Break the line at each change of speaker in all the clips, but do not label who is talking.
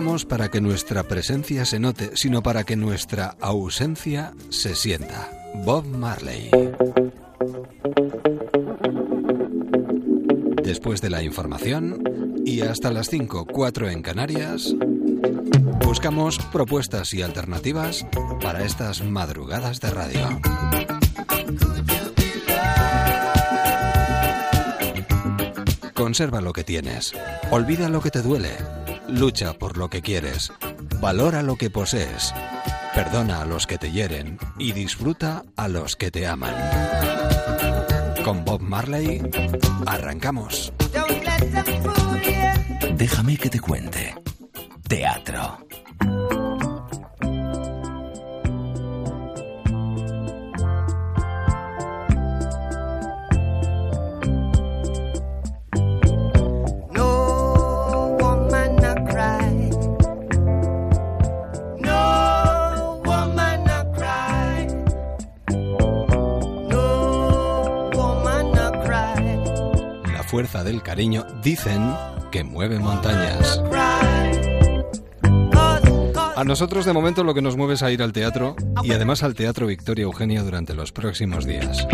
Vivamos para que nuestra presencia se note, sino para que nuestra ausencia se sienta. Bob Marley. Después de la información y hasta las 5, 4 en Canarias, buscamos propuestas y alternativas para estas madrugadas de radio. Conserva lo que tienes. Olvida lo que te duele. Lucha por lo que quieres. Valora lo que posees. Perdona a los que te hieren y disfruta a los que te aman. Con Bob Marley, arrancamos.
Déjame que te cuente. Teatro.
Dicen que mueve montañas. A nosotros de momento lo que nos mueve es a ir al teatro y además al Teatro Victoria Eugenia durante los próximos días.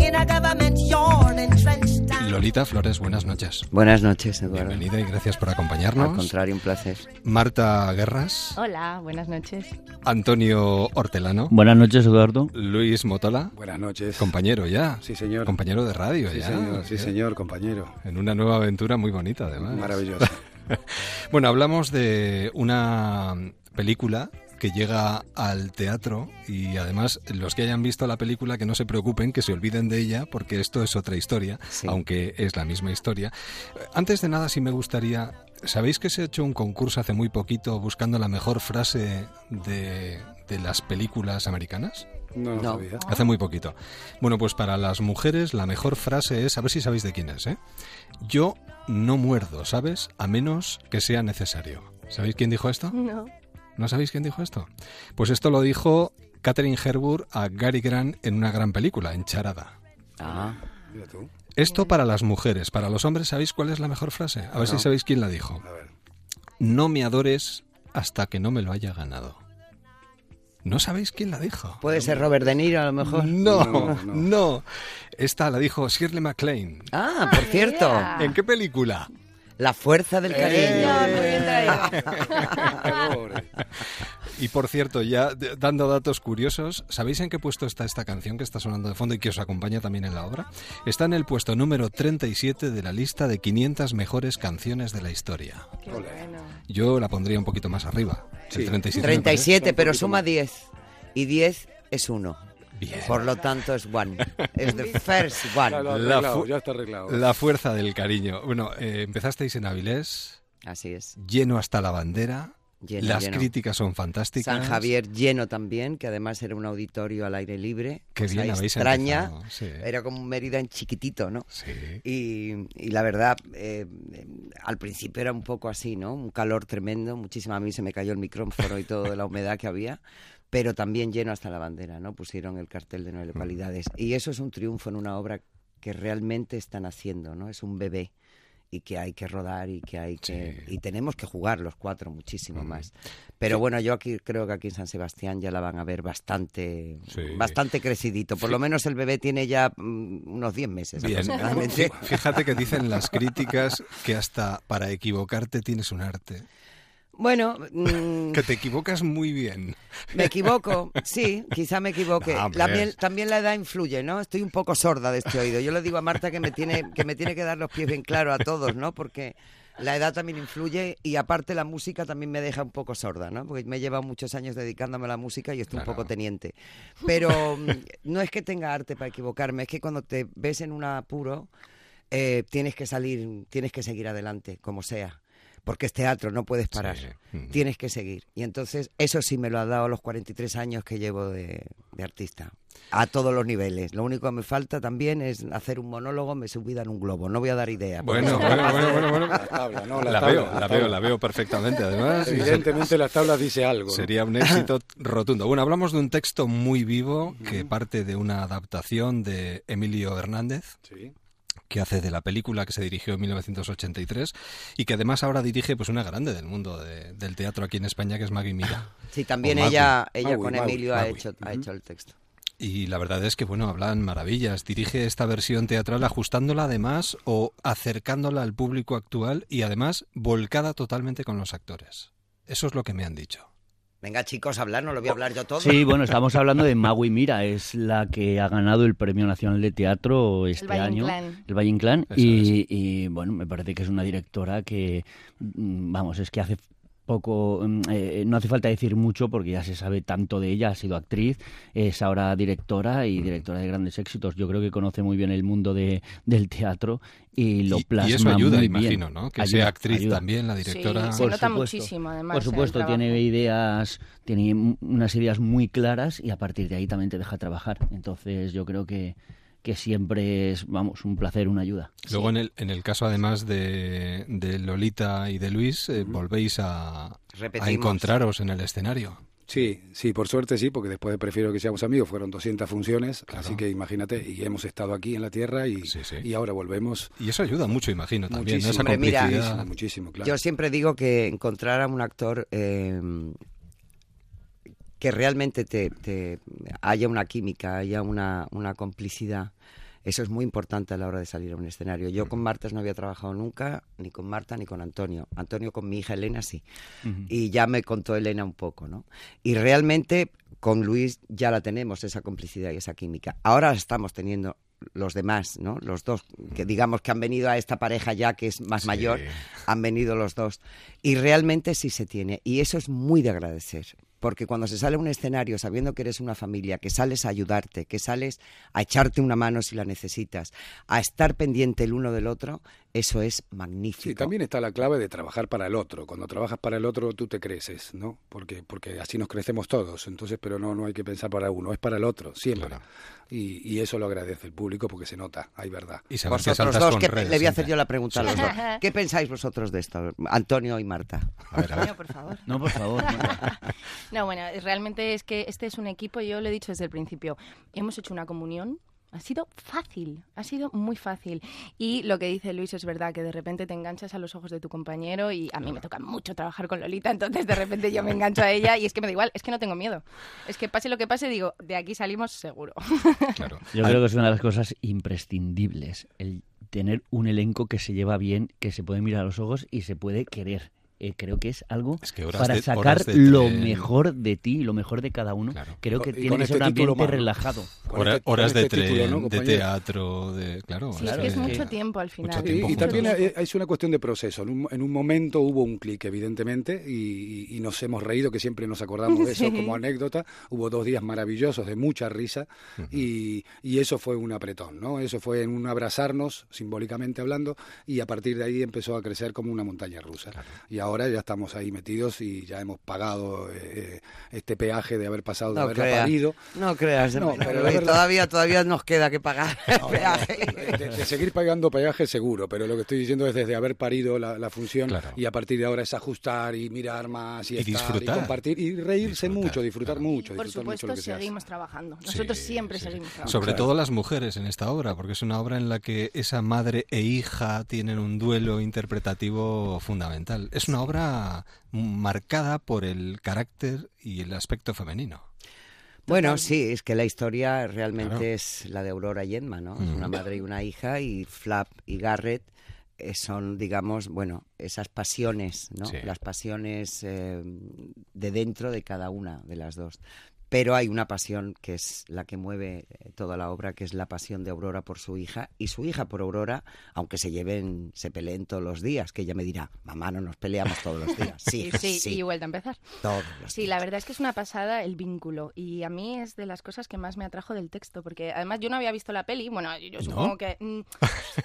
Lolita Flores, buenas noches.
Buenas noches, Eduardo.
Bienvenida y gracias por
Al
acompañarnos.
contrario, un placer.
Marta Guerras,
Hola, buenas noches.
Antonio Hortelano,
Buenas noches, Eduardo.
Luis Motola,
Buenas noches.
compañero ya.
Sí, señor.
Compañero de radio
Sí,
ya.
señor, sí, señor, compañero.
En una nueva aventura muy bonita, además.
Maravilloso.
Bueno, hablamos de una película que llega al teatro y además los que hayan visto la película que no se preocupen, que se olviden de ella porque esto es otra historia,
Sí.
aunque es la misma historia. Antes de nada sí me gustaría, ¿sabéis que se ha hecho un concurso hace muy poquito buscando la mejor frase de, de las películas americanas?
No
No.
sabía.
Hace muy poquito. Bueno, pues para las mujeres la mejor frase es, a ver si sabéis de quién es, ¿eh? Yo no muerdo, ¿sabes? A menos que sea necesario. ¿Sabéis quién dijo esto?
No.
¿No sabéis quién dijo esto? Pues esto lo dijo Catherine Herburg a Gary Grant en una gran película, en Charada.
Ah,
Mira tú.
Esto para las mujeres. Para los hombres, ¿sabéis cuál es la mejor frase? A ver si sabéis quién la dijo.
A ver.
No me adores hasta que no me lo haya ganado. ¿No sabéis quién la dijo?
puede ser Robert De Niro a lo mejor.
No,
No,
no,
no.
Esta la dijo Shirley MacLaine.
Ah, por cierto,
Yeah.
¿En qué película?
La fuerza del cariño.
Señor, muy bien traído.
Pobre.
Y por cierto, ya dando datos curiosos, ¿sabéis en qué puesto está esta canción que está sonando de fondo y que os acompaña también en la obra? Está en el puesto número 37 de la lista de 500 mejores canciones de la historia. Yo la pondría un poquito más arriba.
Sí.
El 37. me
37, pero suma
más.
10. Y 10 es 1.
Bien.
Por lo tanto es one. Es the first
Ya,
one.
lo has
La
ya está arreglado.
La fuerza del cariño. Bueno, eh, empezasteis en Avilés,
Así es.
lleno hasta la bandera.
Lleno,
Las
lleno.
críticas son fantásticas.
San Javier lleno también, que además era un auditorio al aire libre.
Qué
cosa
bien habéis
extraña.
sí.
Era como un Mérida en chiquitito, ¿no?
Sí.
Y, y la verdad, eh, eh, al principio era un poco así, ¿no? Un calor tremendo, muchísimo. A mí se me cayó el micrófono y todo de la humedad que había, pero también lleno hasta la bandera, ¿no? Pusieron el cartel de nueve localidades. Y eso es un triunfo en una obra que realmente están haciendo, ¿no? Es un bebé y que hay que rodar y que hay que... Y tenemos que jugar los cuatro muchísimo más. Pero bueno, yo aquí creo que aquí en San Sebastián ya la van a ver bastante,
Sí.
bastante crecidito. Por lo menos el bebé tiene ya mm, unos 10 meses
Bien. Fíjate que dicen las críticas que hasta para equivocarte tienes un arte.
Bueno, mm,
Que te equivocas muy bien.
me equivoco, sí, quizá me equivoque.
No.
También, también la edad influye, ¿no? Estoy un poco sorda de este oído. Yo le digo a Marta que me tiene que, me tiene que dar los pies bien claros a todos, ¿no? Porque la edad también influye y aparte la música también me deja un poco sorda, ¿no? Porque me he llevado muchos años dedicándome a la música y estoy
Claro.
un poco teniente. Pero mm, no es que tenga arte para equivocarme, es que cuando te ves en un apuro, eh, tienes que salir, tienes que seguir adelante, como sea. Porque es teatro, no puedes parar.
Sí.
Tienes que seguir. Y entonces, eso sí me lo ha dado a los 43 años que llevo de, de artista. A todos los niveles. Lo único que me falta también es hacer un monólogo, me subida en un globo. No voy a dar idea.
Bueno, bueno, bueno, bueno, bueno.
La tabla, ¿no? La,
La
tabla,
veo,
la
la
tabla.
veo, la veo perfectamente, además.
Evidentemente las tablas dice algo. ¿no?
Sería un éxito rotundo. Bueno, hablamos de un texto muy vivo que parte de una adaptación de Emilio Hernández,
Sí.
Que hace de la película que se dirigió en 1983 y que además ahora dirige pues una grande del mundo de- del teatro aquí en España, que es Maggie Mira.
Sí, también ella, ella
Magui,
con
Magui,
Emilio ha,
Magui.
hecho, ha hecho el texto.
Y la verdad es que, bueno, hablan maravillas. Dirige esta versión teatral ajustándola además o acercándola al público actual y además volcada totalmente con los actores. Eso es lo que me han dicho.
Venga, chicos, hablar, no lo voy a hablar yo todo.
Sí, bueno, estamos hablando de Magui Mira, es la que ha ganado el Premio Nacional de Teatro este
Valle
año.
Inclán.
El Valle Inclán. Y, bueno, me parece que es una directora que, mm, vamos, es que hace poco, mm, eh, no hace falta decir mucho porque ya se sabe tanto de ella, ha sido actriz, es ahora directora y directora de grandes éxitos. Yo creo que conoce muy bien el mundo de, del teatro y lo
Y-
plasma
y, eso ayuda,
muy bien.
imagino, ¿no? Que
Ayuda,
sea actriz
ayuda.
también, la directora.
Sí, se
Por
nota
supuesto.
muchísimo, además.
Por supuesto, tiene ideas, tiene unas ideas muy claras y a partir de ahí también te deja trabajar. Entonces yo creo que, que siempre es, vamos, un placer, una ayuda.
Luego, en el, en el caso además de, de Lolita y de Luis, eh, volvéis a, encontraros en el escenario.
Sí, sí, por suerte sí, porque después de Prefiero que seamos amigos fueron 200 funciones, así que imagínate, y hemos estado aquí en la tierra y,
Sí, sí.
y ahora volvemos.
Y eso ayuda mucho, imagino, también, ¿no?
Muchísimo.
Esa
Hombre, mira,
complicidad.
Muchísimo, muchísimo, claro.
Yo siempre digo que encontrar a un actor eh, que realmente te, te- haya una química, haya una, una complicidad, eso es muy importante a la hora de salir a un escenario. Yo con Marta no había trabajado nunca, ni con Marta ni con Antonio. Antonio con mi hija Elena sí. Y ya me contó Elena un poco, ¿no? Y realmente con Luis ya la tenemos, esa complicidad y esa química. Ahora la estamos teniendo los demás, ¿no? Los dos, que digamos que han venido a esta pareja ya que es más
Sí.
mayor, han venido los dos. Y realmente sí se tiene. Y eso es muy de agradecer. Porque cuando se sale a un escenario sabiendo que eres una familia, que sales a ayudarte, que sales a echarte una mano si la necesitas, a estar pendiente el uno del otro, eso es magnífico.
Sí, también está la clave de trabajar para el otro. Cuando trabajas para el otro, tú te creces, ¿no? Porque, porque así nos crecemos todos. Entonces, pero no, no hay que pensar para uno, es para el otro, siempre.
Claro.
Y, y eso lo agradece el público porque se nota, hay verdad.
Y que
Vosotros dos,
con
¿qué-
redes
le voy a hacer yo la pregunta a los dos. ¿Qué pensáis vosotros de esto, Antonio y Marta?
A ver, a ver.
Antonio, por favor.
No, por favor.
No, bueno, realmente es que este es un equipo, yo lo he dicho desde el principio, hemos hecho una comunión. Ha sido fácil, ha sido muy fácil. Y lo que dice Luis es verdad, que de repente te enganchas a los ojos de tu compañero y a mí me toca mucho trabajar con Lolita, entonces de repente yo me engancho a ella y es que me da igual, es que no tengo miedo. Es que pase lo que pase, digo, de aquí salimos seguro.
Claro.
Yo creo que es una de las cosas imprescindibles, el tener un elenco que se lleva bien, que se puede mirar a los ojos y se puede querer. Eh, creo que es algo
Es que
para
de-
sacar lo
tren.
mejor de ti, lo mejor de cada uno.
Claro.
Creo que
Y
tiene que ser
este
un ambiente relajado.
Hora-
este-
horas de
este
tren,
título, ¿no,
de teatro, de... Claro.
Sí,
Claro,
es que es mucho tiempo al final.
Tiempo
y
juntos.
también es una cuestión de proceso. En un, en un momento hubo un clic, evidentemente, y, y- y nos hemos reído, que siempre nos acordamos de eso
Sí.
como anécdota. Hubo dos días maravillosos de mucha risa y, y eso fue un apretón, ¿no? Eso fue en un abrazarnos, simbólicamente hablando, y a partir de ahí empezó a crecer como una montaña rusa. Y ahora ya estamos ahí metidos y ya hemos pagado eh, este peaje de haber pasado, de
No
haberla parido.
no creas,
No,
pero
verdad-
todavía, todavía nos queda que pagar el peaje.
De, de seguir pagando peaje seguro, pero lo que estoy diciendo es desde haber parido la, la función
Claro.
y a partir de ahora es ajustar y mirar más y,
Y
estar
disfrutar.
y compartir y reírse
Disfrutar,
mucho, disfrutar
claro.
mucho,
Por
disfrutar mucho
supuesto,
lo que se hace.
seguimos trabajando. Nosotros
Sí,
siempre
sí.
seguimos trabajando.
Sobre
Claro.
todo las mujeres en esta obra, porque es una obra en la que esa madre e hija tienen un duelo interpretativo fundamental. Es una obra marcada por el carácter y el aspecto femenino.
Bueno, sí, es que la historia realmente
Claro.
es la de Aurora y Emma, ¿no? Es
Mm.
una madre y una hija y Flap y Garrett eh, son, digamos, bueno, esas pasiones, ¿no?
Sí.
Las pasiones eh, de dentro de cada una de las dos. Pero hay una pasión que es la que mueve eh, toda la obra, que es la pasión de Aurora por su hija y su hija por Aurora, aunque se lleven, se peleen todos los días, que ella me dirá, mamá, no nos peleamos todos los días. Sí,
Sí,
sí,
y vuelta a empezar.
todos los
Sí,
días.
la verdad es que es una pasada el vínculo y a mí es de las cosas que más me atrajo del texto, porque además yo no había visto la peli, bueno, yo supongo que mm,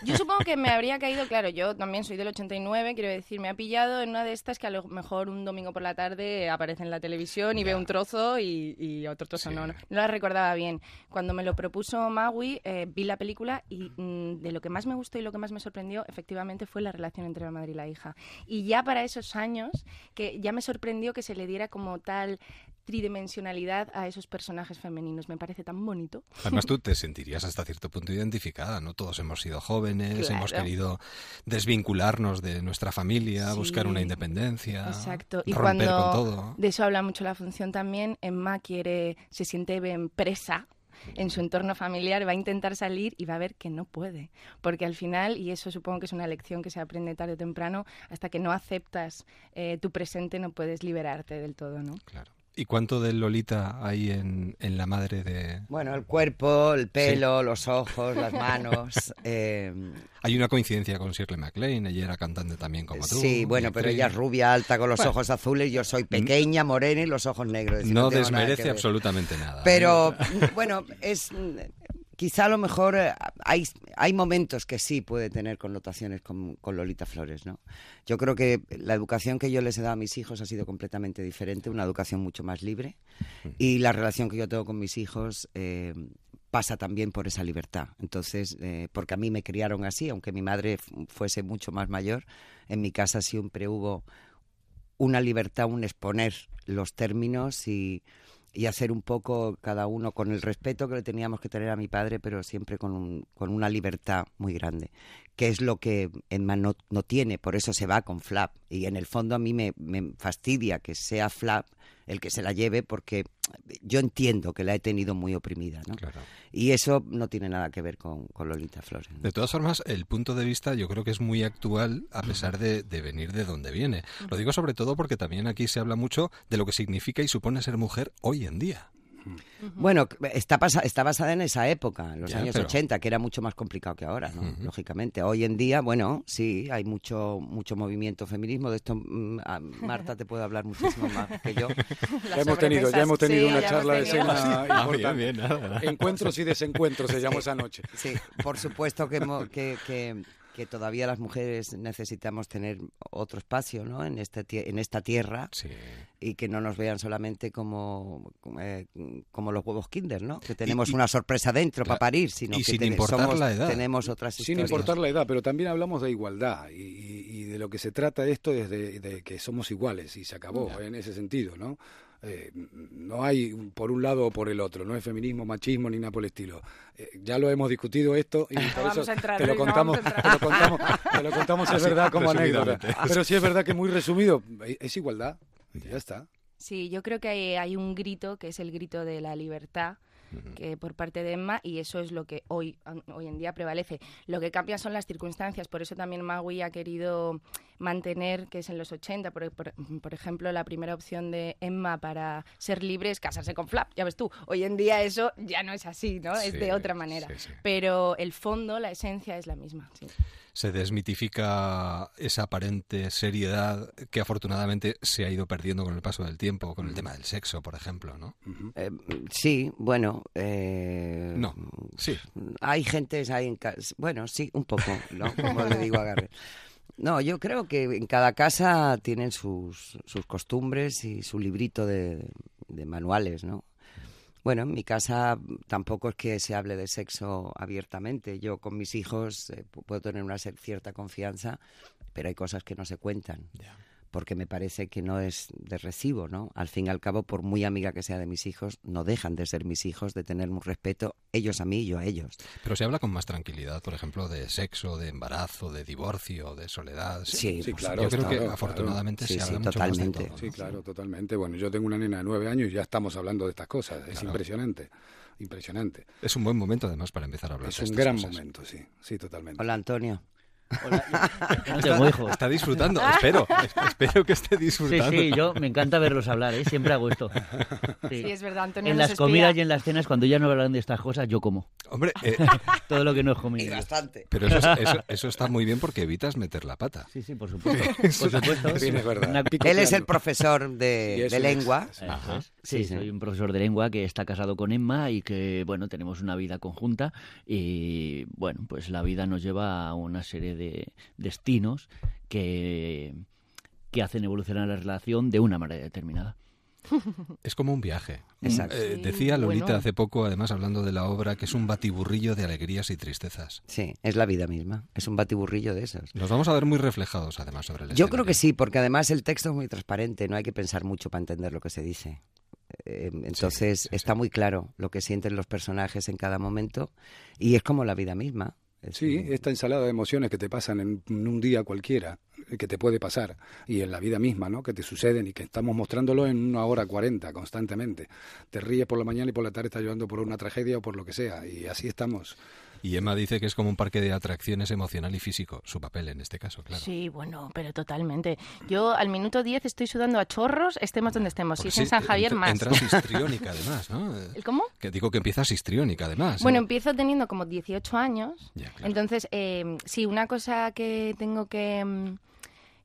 yo supongo que me habría caído, claro, yo también soy del 89, quiero decir, me ha pillado en una de estas que a lo mejor un domingo por la tarde aparece en la televisión y veo un trozo y, y otro trozo
Sí.
no, no, no la recordaba bien. Cuando me lo propuso Maui, eh, vi la película y mm, de lo que más me gustó y lo que más me sorprendió efectivamente fue la relación entre la madre y la hija. Y ya para esos años, que ya me sorprendió que se le diera como tal tridimensionalidad a esos personajes femeninos. Me parece tan bonito.
Además, tú te sentirías hasta cierto punto identificada, ¿no? Todos hemos sido jóvenes,
Claro.
hemos querido desvincularnos de nuestra familia,
Sí.
buscar una independencia,
Exacto. Y
romper
cuando
con todo.
de eso habla mucho la función también, Emma quiere, se siente en presa en su entorno familiar, va a intentar salir y va a ver que no puede. Porque al final, y eso supongo que es una lección que se aprende tarde o temprano, hasta que no aceptas eh, tu presente no puedes liberarte del todo, ¿no?
Claro. ¿Y cuánto de Lolita hay en, en la madre de...?
Bueno, el cuerpo, el pelo, los ojos, las manos. eh,
Hay una coincidencia con Shirley MacLaine, ella era cantante también como tú.
sí, bueno, pero ella es rubia, alta, con los
Bueno.
ojos azules. Yo soy pequeña, morena y los ojos negros. decir,
No
nada que
desmerece
ver.
absolutamente nada. ¿eh?
Pero bueno, es mm, quizá a lo mejor eh, hay, hay momentos que sí puede tener connotaciones con, con Lolita Flores, ¿no? Yo creo que la educación que yo les he dado a mis hijos ha sido completamente diferente, una educación mucho más libre y la relación que yo tengo con mis hijos eh, pasa también por esa libertad. Entonces, eh, porque a mí me criaron así, aunque mi madre fu- fuese mucho más mayor, en mi casa siempre hubo una libertad, un exponer los términos y, y hacer un poco cada uno con el respeto que le teníamos que tener a mi padre, pero siempre con, un- con una libertad muy grande, que es lo que Emma no, no tiene, por eso se va con Flap. Y en el fondo a mí me, me fastidia que sea Flap el que se la lleve, porque yo entiendo que la he tenido muy oprimida, ¿no?
Claro.
Y eso no tiene nada que ver con, con Lolita Flores. ¿no?
De todas formas, el punto de vista yo creo que es muy actual a pesar de, de venir de donde viene. Lo digo sobre todo porque también aquí se habla mucho de lo que significa y supone ser mujer hoy en día.
Bueno, está, basa- está basada en esa época, en los
Ya,
años
pero-
80, que era mucho más complicado que ahora, ¿no? Lógicamente. Hoy en día, bueno, sí, hay mucho mucho movimiento feminismo. De esto, mm, Marta te puede hablar muchísimo más que yo.
Ya hemos tenido, ya hemos tenido una charla de
escena
escena
Ah,
importante.
bien, bien, nada, nada.
Encuentros y desencuentros se llamó esa noche.
Sí, por supuesto que, que, que- que todavía las mujeres necesitamos tener otro espacio, ¿no? En, este, en esta tierra
Sí.
y que no nos vean solamente como, eh, como los huevos Kinder, ¿no? Que tenemos una sorpresa dentro
Claro.
para parir, sino
Y
que
sin
ten-
importar
somos-
la edad.
tenemos otras
Sin
historias.
importar la edad, pero también hablamos de igualdad y, y- y de lo que se trata esto es de, de que somos iguales y se acabó en ese sentido, ¿no? Eh, no hay por un lado o por el otro, no es feminismo, machismo ni nada por el estilo. Eh, ya lo hemos discutido esto y por eso
entrar,
te lo
no
contamos, te lo contamos, te lo contamos es
Así,
verdad como anécdota. Pero sí es verdad que muy resumido, eh, es igualdad. Ya está.
Sí, yo creo que hay, hay un grito que es el grito de la libertad que por parte de Emma y eso es lo que hoy, hoy en día prevalece. Lo que cambia son las circunstancias, por eso también Maui ha querido mantener, que es en los 80, por, por- por ejemplo, la primera opción de Emma para ser libre es casarse con Flap, ya ves tú. Hoy en día eso ya no es así, ¿no? es de otra manera.
sí, sí.
Pero el fondo, la esencia es la misma. sí.
Se desmitifica esa aparente seriedad que afortunadamente se ha ido perdiendo con el paso del tiempo, con el tema del sexo, por ejemplo, ¿no?
Eh, sí, bueno. eh,
No, sí.
Hay gente, hay en ca- bueno, sí, un poco, ¿no? Como le digo a Garrett. No, yo creo que en cada casa tienen sus, sus costumbres y su librito de, manuales, ¿no? Bueno, en mi casa tampoco es que se hable de sexo abiertamente. Yo con mis hijos eh, pu- puedo tener una cierta confianza, pero hay cosas que no se cuentan. Porque me parece que no es de recibo, ¿no? Al fin y al cabo, por muy amiga que sea de mis hijos, no dejan de ser mis hijos, de tener un respeto, ellos a mí y yo a ellos.
Pero se habla con más tranquilidad, por ejemplo, de sexo, de embarazo, de divorcio, de soledad.
Sí,
Sí, claro,
Yo creo que
claro,
afortunadamente
claro.
se
Sí,
habla
sí,
mucho más de
totalmente.
todo,
Sí,
¿no?
claro, totalmente. Bueno, yo tengo una nena de nueve años y ya estamos hablando de estas cosas. Es impresionante, impresionante.
Es un buen momento además para empezar a hablar
Es
de
un
estas
gran
cosas.
momento, sí, sí, totalmente.
Hola, Antonio.
Hola, yo no tengo hijos.
Está disfrutando, espero, espero que esté
Sí,
disfrutando.
sí, yo me encanta verlos hablar, ¿eh? siempre hago esto. Sí.
Sí, es verdad, Antonio
En las
espía.
comidas y en las cenas, cuando ya no hablan de estas cosas, yo como.
Hombre, eh,
Todo lo que no es
Y
comido.
bastante.
pero eso, es- eso- eso está muy bien porque evitas meter la pata.
Sí, sí, por supuesto. Por supuesto.
Sí, es verdad.
Él es el profesor
Y
de, de lengua.
sí.
Es. Sí,
Sí, sí.
soy un profesor de lengua que está casado con Emma y que, bueno, tenemos una vida conjunta y, bueno, pues la vida nos lleva a una serie de destinos que, que hacen evolucionar la relación de una manera determinada.
Es como un viaje.
Exacto.
Eh, decía Lolita
bueno.
hace poco, además hablando de la obra, que es un batiburrillo de alegrías y tristezas.
Sí, es la vida misma. Es un batiburrillo de esos.
Nos vamos a ver muy reflejados, además, sobre el
Yo creo que sí, porque además el texto es muy transparente, no hay que pensar mucho para entender lo que se dice. Eh, entonces
sí,
está muy claro lo que sienten los personajes en cada momento y es como la vida misma. Es
Sí,
un-
esta ensalada de emociones que te pasan en, en un día cualquiera, eh, que te puede pasar, y en la vida misma, ¿no? Que te suceden y que estamos mostrándolo en una hora cuarenta constantemente. Te ríes por la mañana y por la tarde estás llorando por una tragedia o por lo que sea, y así estamos.
Y Emma dice que es como un parque de atracciones emocional y físico, su papel en este caso, claro.
Sí, bueno, pero totalmente. Yo al minuto 10 estoy sudando a chorros, estemos donde estemos. Si es en San Javier, más.
Entras histriónica, además, ¿no?
¿El ¿Cómo?
Que digo que empiezas histriónica, además.
Bueno,
¿eh?
empiezo teniendo como 18 años.
Ya, claro.
Entonces, eh, sí, una cosa que tengo que, mm,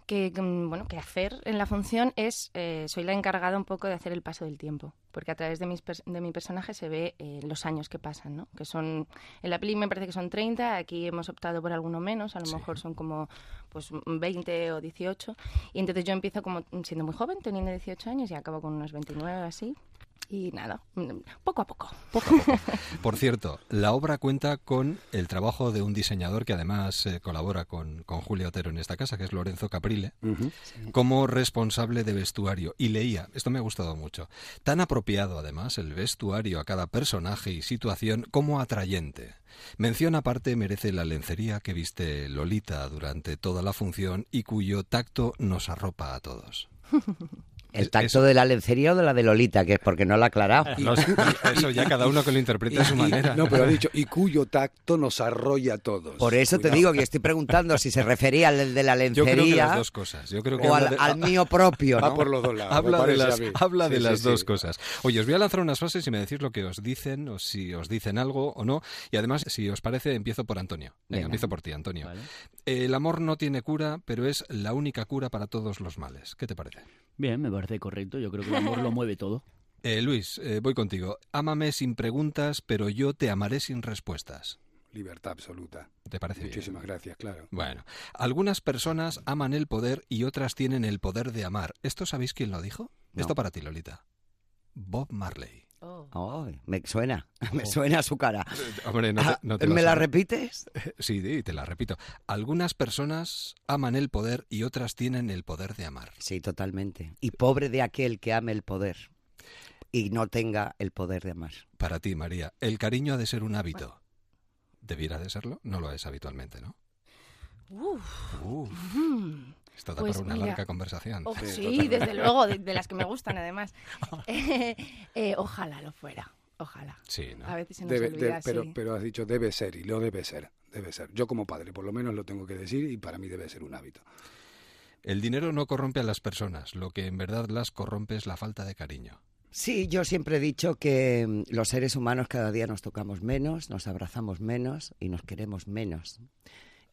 que, mm, bueno, que hacer en la función es, eh, soy la encargada un poco de hacer el paso del tiempo, porque a través de, mis de mi personaje se ve eh, los años que pasan, ¿no? Que son, en la peli me parece que son 30, aquí hemos optado por alguno menos, a lo
Sí.
mejor son como pues 20 o 18, y entonces yo empiezo como siendo muy joven, teniendo 18 años, y acabo con unos 29 así, y nada, mm, poco a poco.
Por cierto, la obra cuenta con el trabajo de un diseñador que además eh, colabora con, con Julia Otero en esta casa, que es Lorenzo Caprile, como responsable de vestuario. Y leía, esto me ha gustado mucho, tan apropiado además el vestuario a cada personaje y situación como atrayente. Mención aparte merece la lencería que viste Lolita durante toda la función y cuyo tacto nos arropa a todos.
¿El tacto
eso-
de la lencería o de la de Lolita? Que es porque no la ha aclarado.
No eso ya cada uno que lo interprete a su manera.
no, pero ha dicho, y cuyo tacto nos arrolla a todos.
Por eso te digo que estoy preguntando si se refería al de la
Yo creo que
lencería
las dos cosas. Yo creo que
o al,
de-
al mío propio,
Va
¿no?
por los dos lados. me
Habla de las,
a mí.
habla de
Sí,
las
sí,
dos
sí.
cosas. Oye, os voy a lanzar unas frases y me decís lo que os dicen o si os dicen algo o no. Y además, si os parece, empiezo por Antonio. Venga,
Venga.
empiezo por ti, Antonio.
Vale.
El amor no tiene cura, pero es la única cura para todos los males. ¿Qué te parece?
Bien, me parece correcto. Yo creo que el amor lo mueve todo.
Eh, Luis, eh, voy contigo. Ámame sin preguntas, pero yo te amaré sin respuestas.
Libertad absoluta.
¿Te parece bien?
Muchísimas gracias, claro.
Bueno, algunas personas aman el poder y otras tienen el poder de amar. ¿Esto sabéis quién lo dijo?
No.
Esto para ti, Lolita. Bob Marley.
Ay, me suena, me suena su cara.
Hombre, no te,
Ah,
no te
¿Me la
sabes.
repites?
Sí, sí, te la repito. Algunas personas aman el poder y otras tienen el poder de amar.
Sí, totalmente. Y pobre de aquel que ame el poder y no tenga el poder de amar.
Para ti, María, el cariño ha de ser un hábito. ¿Debiera de serlo? No lo es habitualmente, ¿no?
Uf.
Uf,
Mm.
Esto da
Pues
para una
mira,
larga conversación.
Oh,
Sí,
sí, desde luego, de, de las que me gustan además. Eh, eh, ojalá lo fuera, ojalá.
Sí, ¿no?
A veces se nos
Debe-
olvida,
de- pero,
sí.
pero has dicho debe ser y lo debe ser. Debe ser. Yo como padre, por lo menos lo tengo que decir y para mí debe ser un hábito.
El dinero no corrompe a las personas, lo que en verdad las corrompe es la falta de cariño.
Sí, yo siempre he dicho que mm, los seres humanos cada día nos tocamos menos, nos abrazamos menos y nos queremos menos.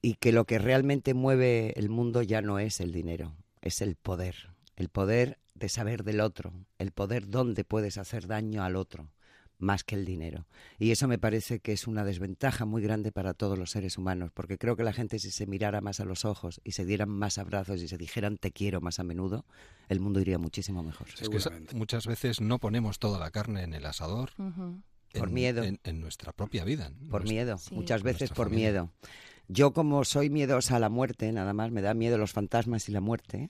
Y que lo que realmente mueve el mundo ya no es el dinero, es el poder. El poder de saber del otro, el poder dónde puedes hacer daño al otro, más que el dinero. Y eso me parece que es una desventaja muy grande para todos los seres humanos, porque creo que la gente si se mirara más a los ojos y se dieran más abrazos y se dijeran te quiero más a menudo, el mundo iría muchísimo mejor.
Es que muchas veces no ponemos toda la carne en el asador.
Ujú.
Por
en-
miedo.
En, en nuestra propia vida. en
Por
nuestra-
miedo,
Sí.
muchas veces por
familia.
miedo. Yo como soy miedosa a la muerte, nada más, me da miedo los fantasmas y la muerte.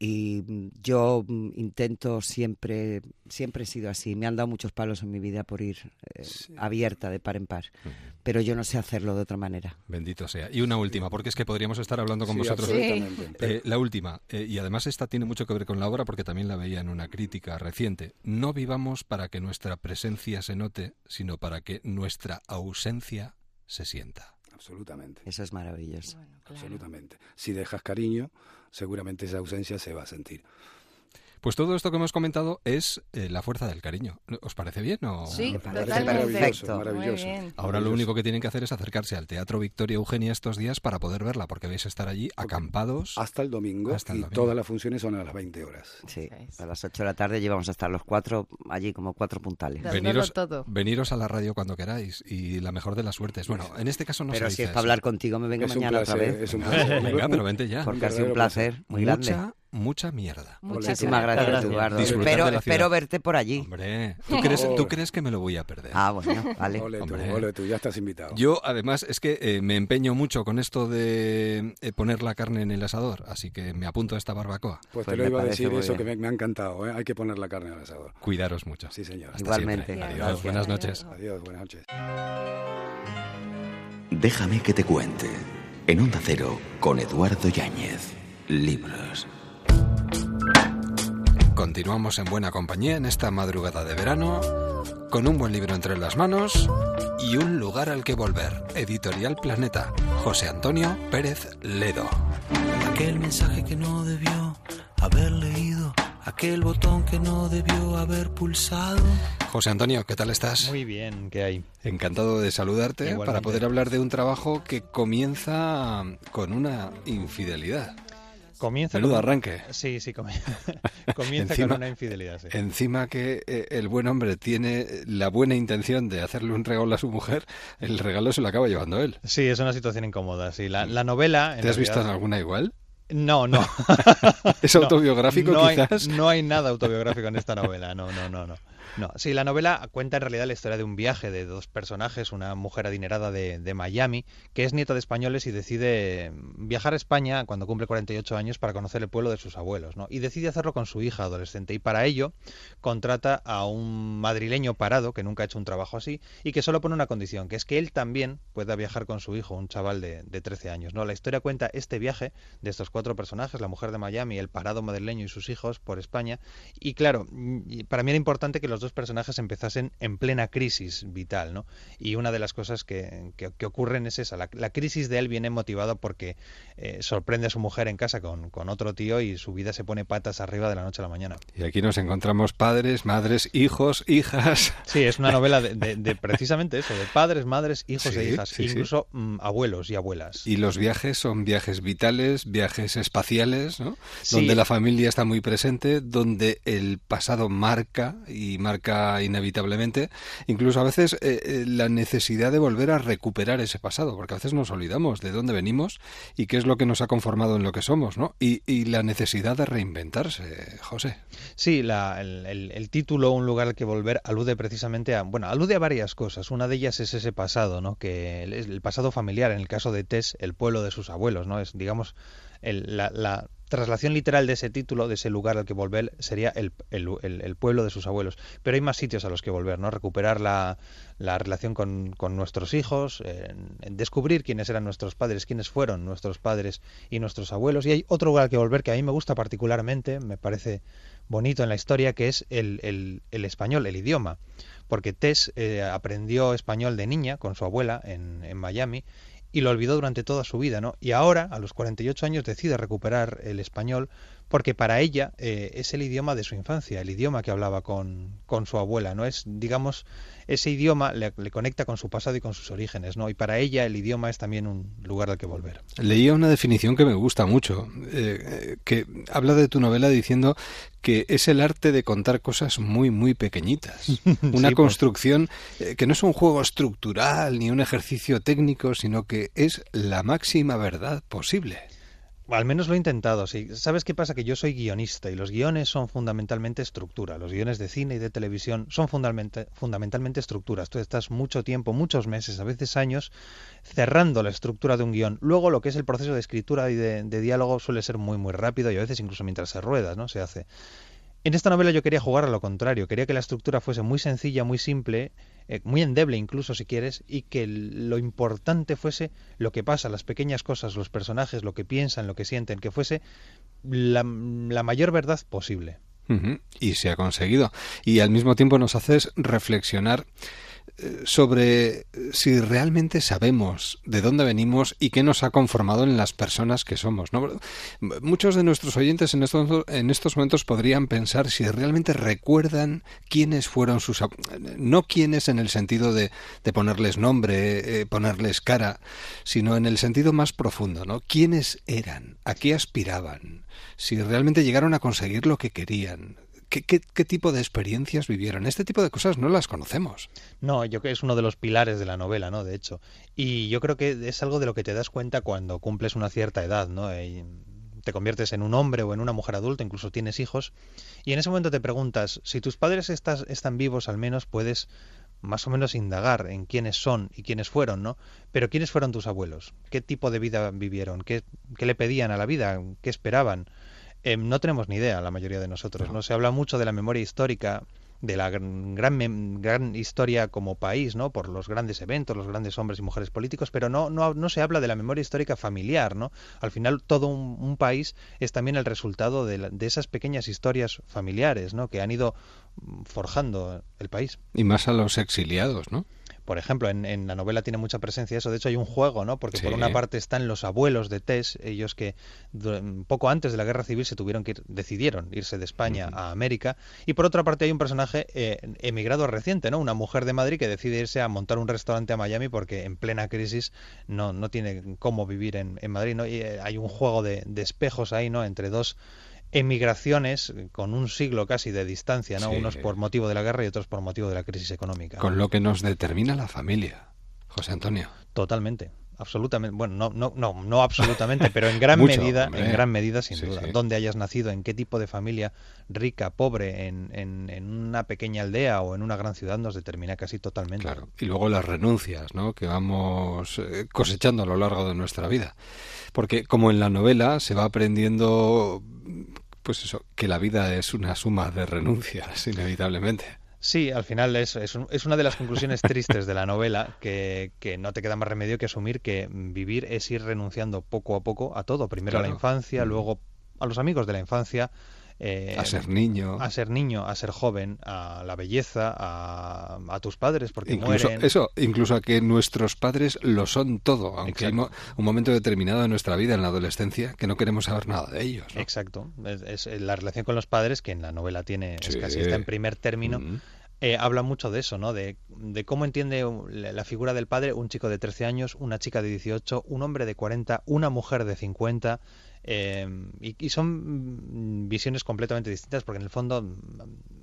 Y yo intento siempre, siempre he sido así. Me han dado muchos palos en mi vida por ir eh, abierta de par en par. Pero yo no sé hacerlo de otra manera.
Bendito sea. Y una última, porque es que podríamos estar hablando con
Sí,
vosotros.
absolutamente.
Eh, la última, eh, y además esta tiene mucho que ver con la obra porque también la veía en una crítica reciente. No vivamos para que nuestra presencia se note, sino para que nuestra ausencia se sienta.
Absolutamente.
Eso es maravilloso.
Bueno, claro.
Absolutamente. Si dejas cariño, seguramente esa ausencia se va a sentir.
Pues todo esto que hemos comentado es eh, la fuerza del cariño. ¿Os parece bien? O...
Sí,
Me parece
totalmente.
maravilloso,
Muy
maravilloso.
Muy bien.
Ahora lo único que tienen que hacer es acercarse al Teatro Victoria Eugenia estos días para poder verla, porque vais a estar allí acampados.
Hasta el domingo
Hasta el
y
domingo.
todas las funciones son a las 20 horas.
Sí, a las 8 de la tarde llevamos a estar los cuatro allí como cuatro puntales.
Veniros,
todo.
veniros a la radio cuando queráis y la mejor de las suertes. Bueno, en este caso no
Pero
se
si
dice
es para
eso.
hablar contigo, me vengo
es un
mañana
placer,
otra vez.
es un placer.
Venga, pero vente ya.
Porque ha sido un placer muy grande.
Mucha, mierda.
Muchas
Muchísimas gracias,
Gracias.
Eduardo. Espero, espero verte por allí.
Hombre, ¿tú crees, ¿tú crees que me lo voy a perder?
Ah, bueno, vale.
Ole tú, ole tú, ya estás invitado.
Yo, además, es que eh, me empeño mucho con esto de eh, poner la carne en el asador, así que me apunto a esta barbacoa.
pues,
Pues
te lo
me
iba a decir eso
bien.
que me, me ha encantado. ¿eh? Hay que poner la carne al asador.
Cuidaros mucho.
Sí, señor.
Hasta
Igualmente.
siempre. Adiós,
Gracias.
buenas noches.
Adiós, buenas noches.
Déjame que te cuente. En Onda Cero, con Eduardo Yáñez. Libros.
Continuamos en buena compañía en esta madrugada de verano, con un buen libro entre las manos y un lugar al que volver. Editorial Planeta. José Antonio Pérez Ledo.
Aquel mensaje que no debió haber leído, aquel botón que no debió haber pulsado.
José Antonio, ¿qué tal estás?
Muy bien, ¿qué hay?
Encantado de saludarte
Igualmente.
para poder hablar de un trabajo que comienza con una infidelidad.
Comienza
Menudo
con-
arranque.
Sí, sí, comienza
Encima-
con una infidelidad, sí.
Encima que eh, el buen hombre tiene la buena intención de hacerle un regalo a su mujer, el regalo se lo acaba llevando él.
Sí, es una situación incómoda, sí. La, la novela... en
¿Te has visto en alguna igual?
No, no.
¿Es autobiográfico
no hay-
quizás?
no hay nada autobiográfico en esta novela, no, no, no, no. No, sí, la novela cuenta en realidad la historia de un viaje de dos personajes, una mujer adinerada de, de Miami, que es nieta de españoles y decide viajar a España cuando cumple 48 años para conocer el pueblo de sus abuelos, ¿no? Y decide hacerlo con su hija adolescente y para ello contrata a un madrileño parado que nunca ha hecho un trabajo así y que solo pone una condición, que es que él también pueda viajar con su hijo, un chaval de, de 13 años, ¿no? La historia cuenta este viaje de estos cuatro personajes, la mujer de Miami, el parado madrileño y sus hijos por España. Y claro, para mí era importante que los dos personajes empezasen en plena crisis vital, ¿no? Y una de las cosas que, que- que ocurren es esa. La, la crisis de él viene motivada porque eh, sorprende a su mujer en casa con, con otro tío y su vida se pone patas arriba de la noche a la mañana.
Y aquí nos encontramos padres, madres, hijos, hijas.
Sí, es una novela de, de- de precisamente eso, de padres, madres, hijos
Sí,
e hijas,
sí, sí.
incluso mm, abuelos y abuelas.
Y los viajes son viajes vitales, viajes espaciales, ¿no? Donde la familia está muy presente, donde el pasado marca y marca inevitablemente, incluso a veces eh, eh, la necesidad de volver a recuperar ese pasado, porque a veces nos olvidamos de dónde venimos y qué es lo que nos ha conformado en lo que somos, ¿no? Y, la necesidad de reinventarse, José.
Sí, la- el, el- título Un lugar al que volver alude precisamente a, bueno, alude a varias cosas. Una de ellas es ese pasado, ¿no? Que el, pasado familiar, en el caso de Tess, el pueblo de sus abuelos, ¿no? Es, digamos, el- la traslación literal de ese título, de ese lugar al que volver, sería el, el- el- el pueblo de sus abuelos. Pero hay más sitios a los que volver, ¿no? Recuperar la, la relación con, con nuestros hijos, en descubrir quiénes eran nuestros padres, quiénes fueron nuestros padres y nuestros abuelos. Y hay otro lugar al que volver que a mí me gusta particularmente, me parece bonito en la historia, que es el español, el idioma. Porque Tess eh, aprendió español de niña con su abuela en, en Miami y lo olvidó durante toda su vida, ¿no? Y ahora, a los 48 años, decide recuperar el español porque para ella eh, es el idioma de su infancia, el idioma que hablaba con, con su abuela, ¿no? Es, digamos, ese idioma le, le conecta con su pasado y con sus orígenes, ¿no? Y para ella el idioma es también un lugar al que volver.
Leía una definición que me gusta mucho, eh, que habla de tu novela diciendo que es el arte de contar cosas muy, muy pequeñitas. Una
Sí, pues.
construcción eh, que no es un juego estructural ni un ejercicio técnico, sino que es la máxima verdad posible.
Al menos lo he intentado, sí. ¿Sabes qué pasa? Que yo soy guionista y los guiones son fundamentalmente estructura. Los guiones de cine y de televisión son fundamentalmente, fundamentalmente estructuras. Tú estás mucho tiempo, muchos meses, a veces años, cerrando la estructura de un guion. Luego lo que es el proceso de escritura y de, de diálogo suele ser muy, muy rápido y a veces incluso mientras se rueda, ¿no? Se hace. En esta novela yo quería jugar a lo contrario, quería que la estructura fuese muy sencilla, muy simple, eh, muy endeble incluso si quieres, y que lo importante fuese lo que pasa, las pequeñas cosas, los personajes, lo que piensan, lo que sienten, que fuese la, la mayor verdad posible.
Y se ha conseguido. Y al mismo tiempo nos haces reflexionar sobre si realmente sabemos de dónde venimos y qué nos ha conformado en las personas que somos. Muchos de nuestros oyentes en estos, en estos momentos podrían pensar si realmente recuerdan quiénes fueron sus... No quiénes en el sentido de, de ponerles nombre, eh, ponerles cara, sino en el sentido más profundo. ¿no? ¿Quiénes eran? ¿A qué aspiraban? Si realmente llegaron a conseguir lo que querían ¿Qué, tipo de experiencias vivieron? Este tipo de cosas no las conocemos.
No, yo creo que es uno de los pilares de la novela, ¿no? De hecho. Y yo creo que es algo de lo que te das cuenta cuando cumples una cierta edad, ¿no? Y te conviertes en un hombre o en una mujer adulta, incluso tienes hijos, y en ese momento te preguntas, si tus padres están vivos, al menos puedes más o menos indagar en quiénes son y quiénes fueron, ¿no? Pero quiénes fueron tus abuelos, qué tipo de vida vivieron, qué le pedían a la vida, qué esperaban. Eh, no tenemos ni idea, la mayoría de nosotros. No. se habla mucho de la memoria histórica de la gran, gran historia como país, ¿no? Por los grandes eventos, los grandes hombres y mujeres políticos, pero no, no, no se habla de la memoria histórica familiar, ¿no? Al final todo un, país es también el resultado de, de, esas pequeñas historias familiares, ¿no? Que han ido forjando el país.
Y más a los exiliados, ¿no?
Por ejemplo, en, la novela tiene mucha presencia eso. De hecho, hay un juego, ¿no? Porque por una parte están los abuelos de Tess, ellos que poco antes de la guerra civil se tuvieron que ir, decidieron irse de España a América. Y por otra parte hay un personaje eh, emigrado reciente, ¿no? Una mujer de Madrid que decide irse a montar un restaurante a Miami porque en plena crisis no, no tiene cómo vivir en, Madrid, ¿no? Y eh, hay un juego de, de espejos ahí, ¿no? Entre dos emigraciones con un siglo casi de distancia, ¿no? Unos por motivo de la guerra y otros por motivo de la crisis económica.
Con lo que nos determina la familia, José Antonio.
Totalmente. Absolutamente, bueno, no, no, no, no absolutamente, pero en gran medida, en gran medida, sin duda. Donde hayas nacido, en qué tipo de familia, rica, pobre, en, en, una pequeña aldea o en una gran ciudad, nos determina casi totalmente.
Claro. Y luego las renuncias, ¿no? Que vamos eh, cosechando a lo largo de nuestra vida. Porque como en la novela se va aprendiendo pues eso, que la vida es una suma de renuncias, inevitablemente.
Sí, al final es, es, una de las conclusiones tristes de la novela, que, que, no te queda más remedio que asumir que vivir es ir renunciando poco a poco a todo. Primero a la infancia, mm. luego a los amigos de la infancia,
eh, a ser niño.
A ser niño, a ser joven, a la belleza, a, tus padres, porque mueren.
Eso, incluso a que nuestros padres lo son todo, aunque hay un momento determinado de nuestra vida, en la adolescencia, que no queremos saber nada de ellos.
Exacto. Es, la relación con los padres, que en la novela tiene, es casi está en primer término. Eh, habla mucho de eso, ¿no? De, de, cómo entiende la figura del padre un chico de 13 años, una chica de 18, un hombre de 40, una mujer de 50. Em, y, son visiones completamente distintas porque en el fondo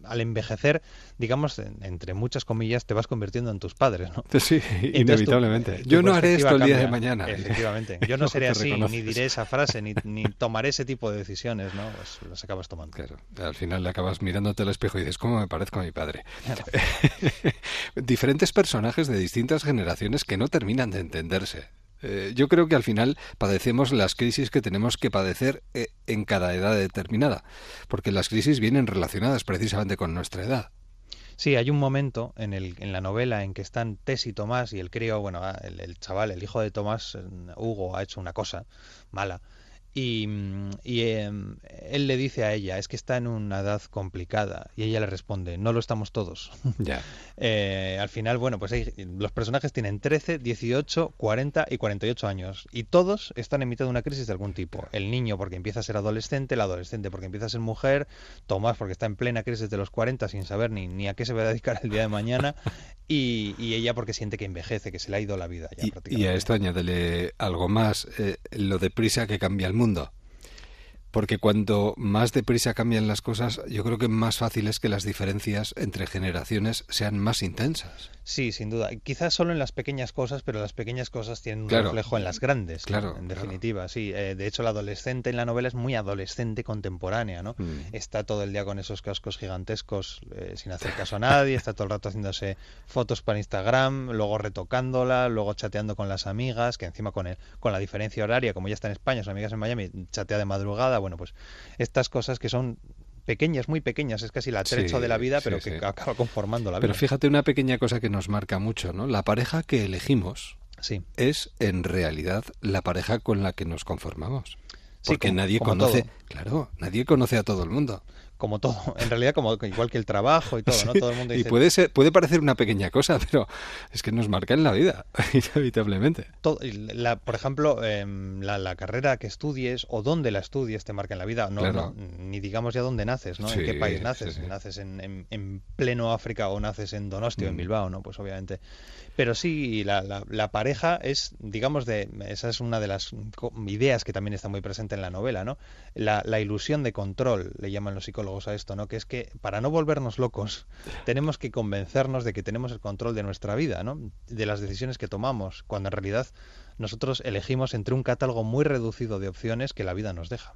al envejecer, digamos, entre muchas comillas, te vas convirtiendo en tus padres, ¿no?
Sí, inevitablemente. Yo no haré esto el día de mañana.
Efectivamente. Yo no seré así, ni diré esa frase, ni, ni, tomaré ese tipo de decisiones, ¿no? Pues las acabas tomando.
Claro. Al final le acabas mirándote al espejo y dices, ¿cómo me parezco a mi padre? Diferentes personajes de distintas generaciones que no terminan de entenderse. Eh, yo creo que al final padecemos las crisis que tenemos que padecer eh, en cada edad determinada, porque las crisis vienen relacionadas precisamente con nuestra edad.
Sí, hay un momento en, el, en la novela en que están Tess y Tomás y el crío, bueno, ah, el, el chaval, el hijo de Tomás, Hugo, ha hecho una cosa mala y, y em, él le dice a ella, es que está en una edad complicada. Y ella le responde, no lo estamos todos.
Ya.
eh, al final, bueno, pues hay, los personajes tienen 13, 18, 40 y 48 años. Y todos están en mitad de una crisis de algún tipo. El niño porque empieza a ser adolescente, el adolescente porque empieza a ser mujer, Tomás porque está en plena crisis de los 40 sin saber ni, ni a qué se va a dedicar el día de mañana. Y, y ella porque siente que envejece, que se le ha ido la vida. Ya,
y, y a esto añádele algo más, eh, lo deprisa que cambia el mundo mundo. Porque cuanto más deprisa cambian las cosas, yo creo que más fácil es que las diferencias entre generaciones sean más intensas.
Sí, sin duda. Quizás solo en las pequeñas cosas, pero las pequeñas cosas tienen un reflejo en las grandes.
Claro.
En definitiva, sí. Eh, de hecho, la adolescente en la novela es muy adolescente contemporánea, ¿no?
Mm.
Está todo el día con esos cascos gigantescos eh, sin hacer caso a nadie, está todo el rato haciéndose fotos para Instagram, luego retocándola, luego chateando con las amigas, que encima con, el, con la diferencia horaria, como ya está en España, sus amigas en Miami, chatea de madrugada. Bueno, pues estas cosas que son pequeñas, muy pequeñas, es casi la trecho de la vida, pero que acaba conformando la vida.
Pero fíjate una pequeña cosa que nos marca mucho, ¿no? La pareja que elegimos
sí.
es en realidad la pareja con la que nos conformamos. Porque nadie conoce, claro, nadie conoce a todo el mundo.
Como todo, en realidad como igual que el trabajo y todo, ¿no?
Sí,
Todo el mundo
y puede, ser, puede parecer una pequeña cosa, pero es que nos marca en la vida, inevitablemente.
todo- y la- por ejemplo, em, la, la carrera que estudies o dónde la estudies te marca en la vida, no,
Claro.
no, ni digamos ya dónde naces, ¿no?
Sí,
en qué país naces,
sí.
naces en, en- en pleno África o naces en Donosti o en
Mm.
Bilbao, ¿no? Pues obviamente. Pero sí, la, la- la pareja es, digamos, de esa es una de las ideas que también está muy presente en la novela, ¿no? La, la ilusión de control, le llaman los psicólogos a esto, ¿no? Que es que para no volvernos locos, tenemos que convencernos de que tenemos el control de nuestra vida, ¿no? De las decisiones que tomamos, cuando en realidad nosotros elegimos entre un catálogo muy reducido de opciones que la vida nos deja.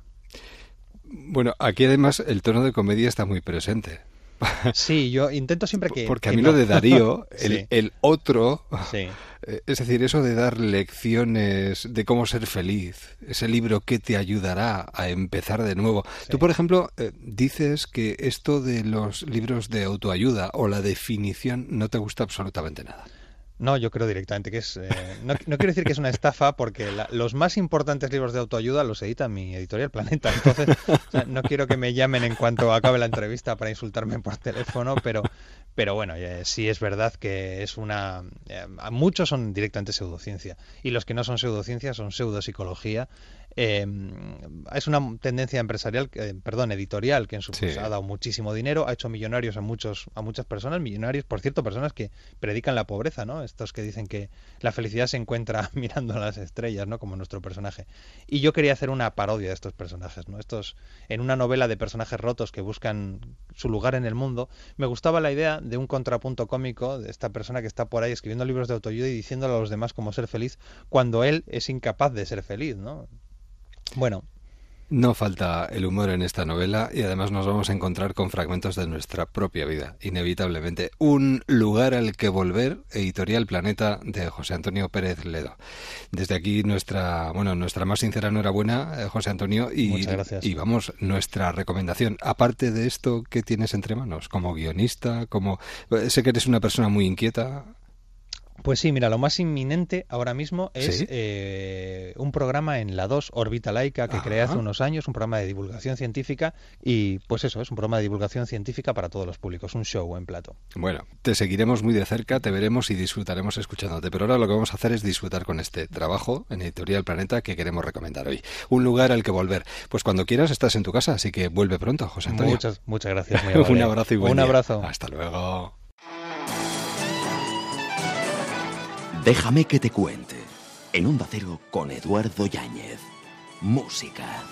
Bueno, aquí además el tono de comedia está muy presente.
Sí, yo intento siempre que...
Porque a mí
no.
lo de Darío, el,
Sí.
el otro,
Sí.
eh, es decir, eso de dar lecciones de cómo ser feliz, ese libro que te ayudará a empezar de nuevo.
Sí.
Tú, por ejemplo, eh, dices que esto de los libros de autoayuda o la definición no te gusta absolutamente nada.
No, yo creo directamente que es... eh, no, no quiero decir que es una estafa porque la- los más importantes libros de autoayuda los edita mi editorial Planeta. Entonces, no quiero que me llamen en cuanto acabe la entrevista para insultarme por teléfono, pero, pero bueno, eh, sí es verdad que es una... eh, muchos son directamente pseudociencia y los que no son pseudociencia son pseudopsicología. Eh, es una tendencia empresarial, que- perdón, editorial, que en su
Sí.
ha dado muchísimo dinero, ha hecho millonarios a muchos a muchas personas, millonarios, por cierto, personas que predican la pobreza, ¿no? Estos que dicen que la felicidad se encuentra mirando a las estrellas, ¿no? Como nuestro personaje. Y yo quería hacer una parodia de estos personajes, ¿no? Estos en una novela de personajes rotos que buscan su lugar en el mundo, me gustaba la idea de un contrapunto cómico de esta persona que está por ahí escribiendo libros de autoayuda y diciéndole a los demás cómo ser feliz cuando él es incapaz de ser feliz, ¿no? Bueno,
No falta el humor en esta novela y además nos vamos a encontrar con fragmentos de nuestra propia vida, inevitablemente. Un lugar al que volver, Editorial Planeta de José Antonio Pérez Ledo. Desde aquí nuestra, bueno, nuestra más sincera enhorabuena, eh, José Antonio, y,
Muchas gracias.
y vamos, nuestra recomendación. Aparte de esto, ¿qué tienes entre manos? Como guionista, como eh, sé que eres una persona muy inquieta.
Pues sí, mira, lo más inminente ahora mismo es
¿Sí?
eh, un programa en la 2, Órbita Laica, que
Ajá.
creé hace unos años, un programa de divulgación científica, y pues eso, es un programa de divulgación científica para todos los públicos, un show en plato.
Bueno, te seguiremos muy de cerca, te veremos y disfrutaremos escuchándote. Pero ahora lo que vamos a hacer es disfrutar con este trabajo en Editorial Planeta que queremos recomendar hoy. Un lugar al que volver. Pues cuando quieras estás en tu casa, así que vuelve pronto, José Antonio.
Muchas, muchas gracias. muy
Un abrazo y buen
Un
día.
abrazo.
Hasta luego.
Déjame que te cuente. En Onda Cero con Eduardo Yáñez. Música.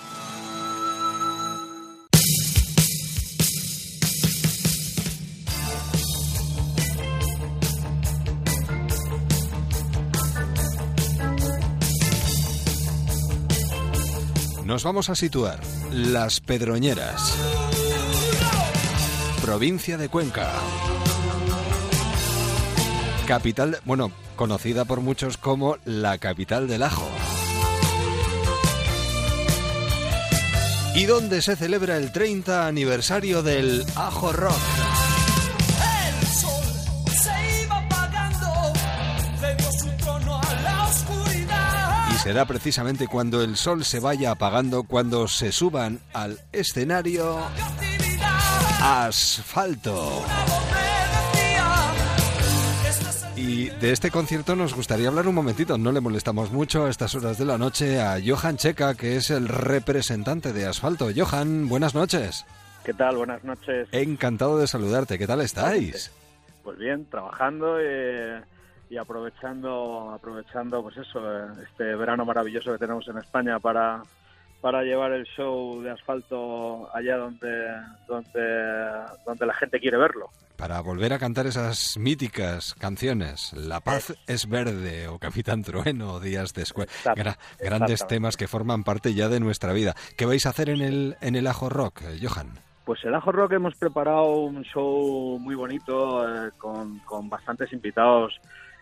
Nos vamos a situar. Las Pedroñeras. Provincia de Cuenca. Capital, bueno, conocida por muchos como la capital del ajo. Y donde se celebra el 30 aniversario del Ajo Rock.
El sol se iba apagando, cedió su trono a la oscuridad.
Y será precisamente cuando el sol se vaya apagando, cuando se suban al escenario Asfalto. De este concierto nos gustaría hablar un momentito, no le molestamos mucho a estas horas de la noche a Johan Checa, que es el representante de Asfalto. Johan, buenas noches.
¿Qué tal? Buenas noches.
Encantado de saludarte, ¿qué tal estáis?
Pues bien, trabajando eh, y aprovechando, aprovechando, pues eso, eh, este verano maravilloso que tenemos en España para para llevar el show de asfalto allá donde donde donde la gente quiere verlo.
Para volver a cantar esas míticas canciones, La paz es verde o Capitán Trueno o Días
Exacto,
Gra- grandes temas que forman parte ya de nuestra vida. ¿Qué vais a hacer en el en el Ajo Rock, eh, Johan?
Pues el Ajo Rock hemos preparado un show muy bonito eh, con, con bastantes invitados,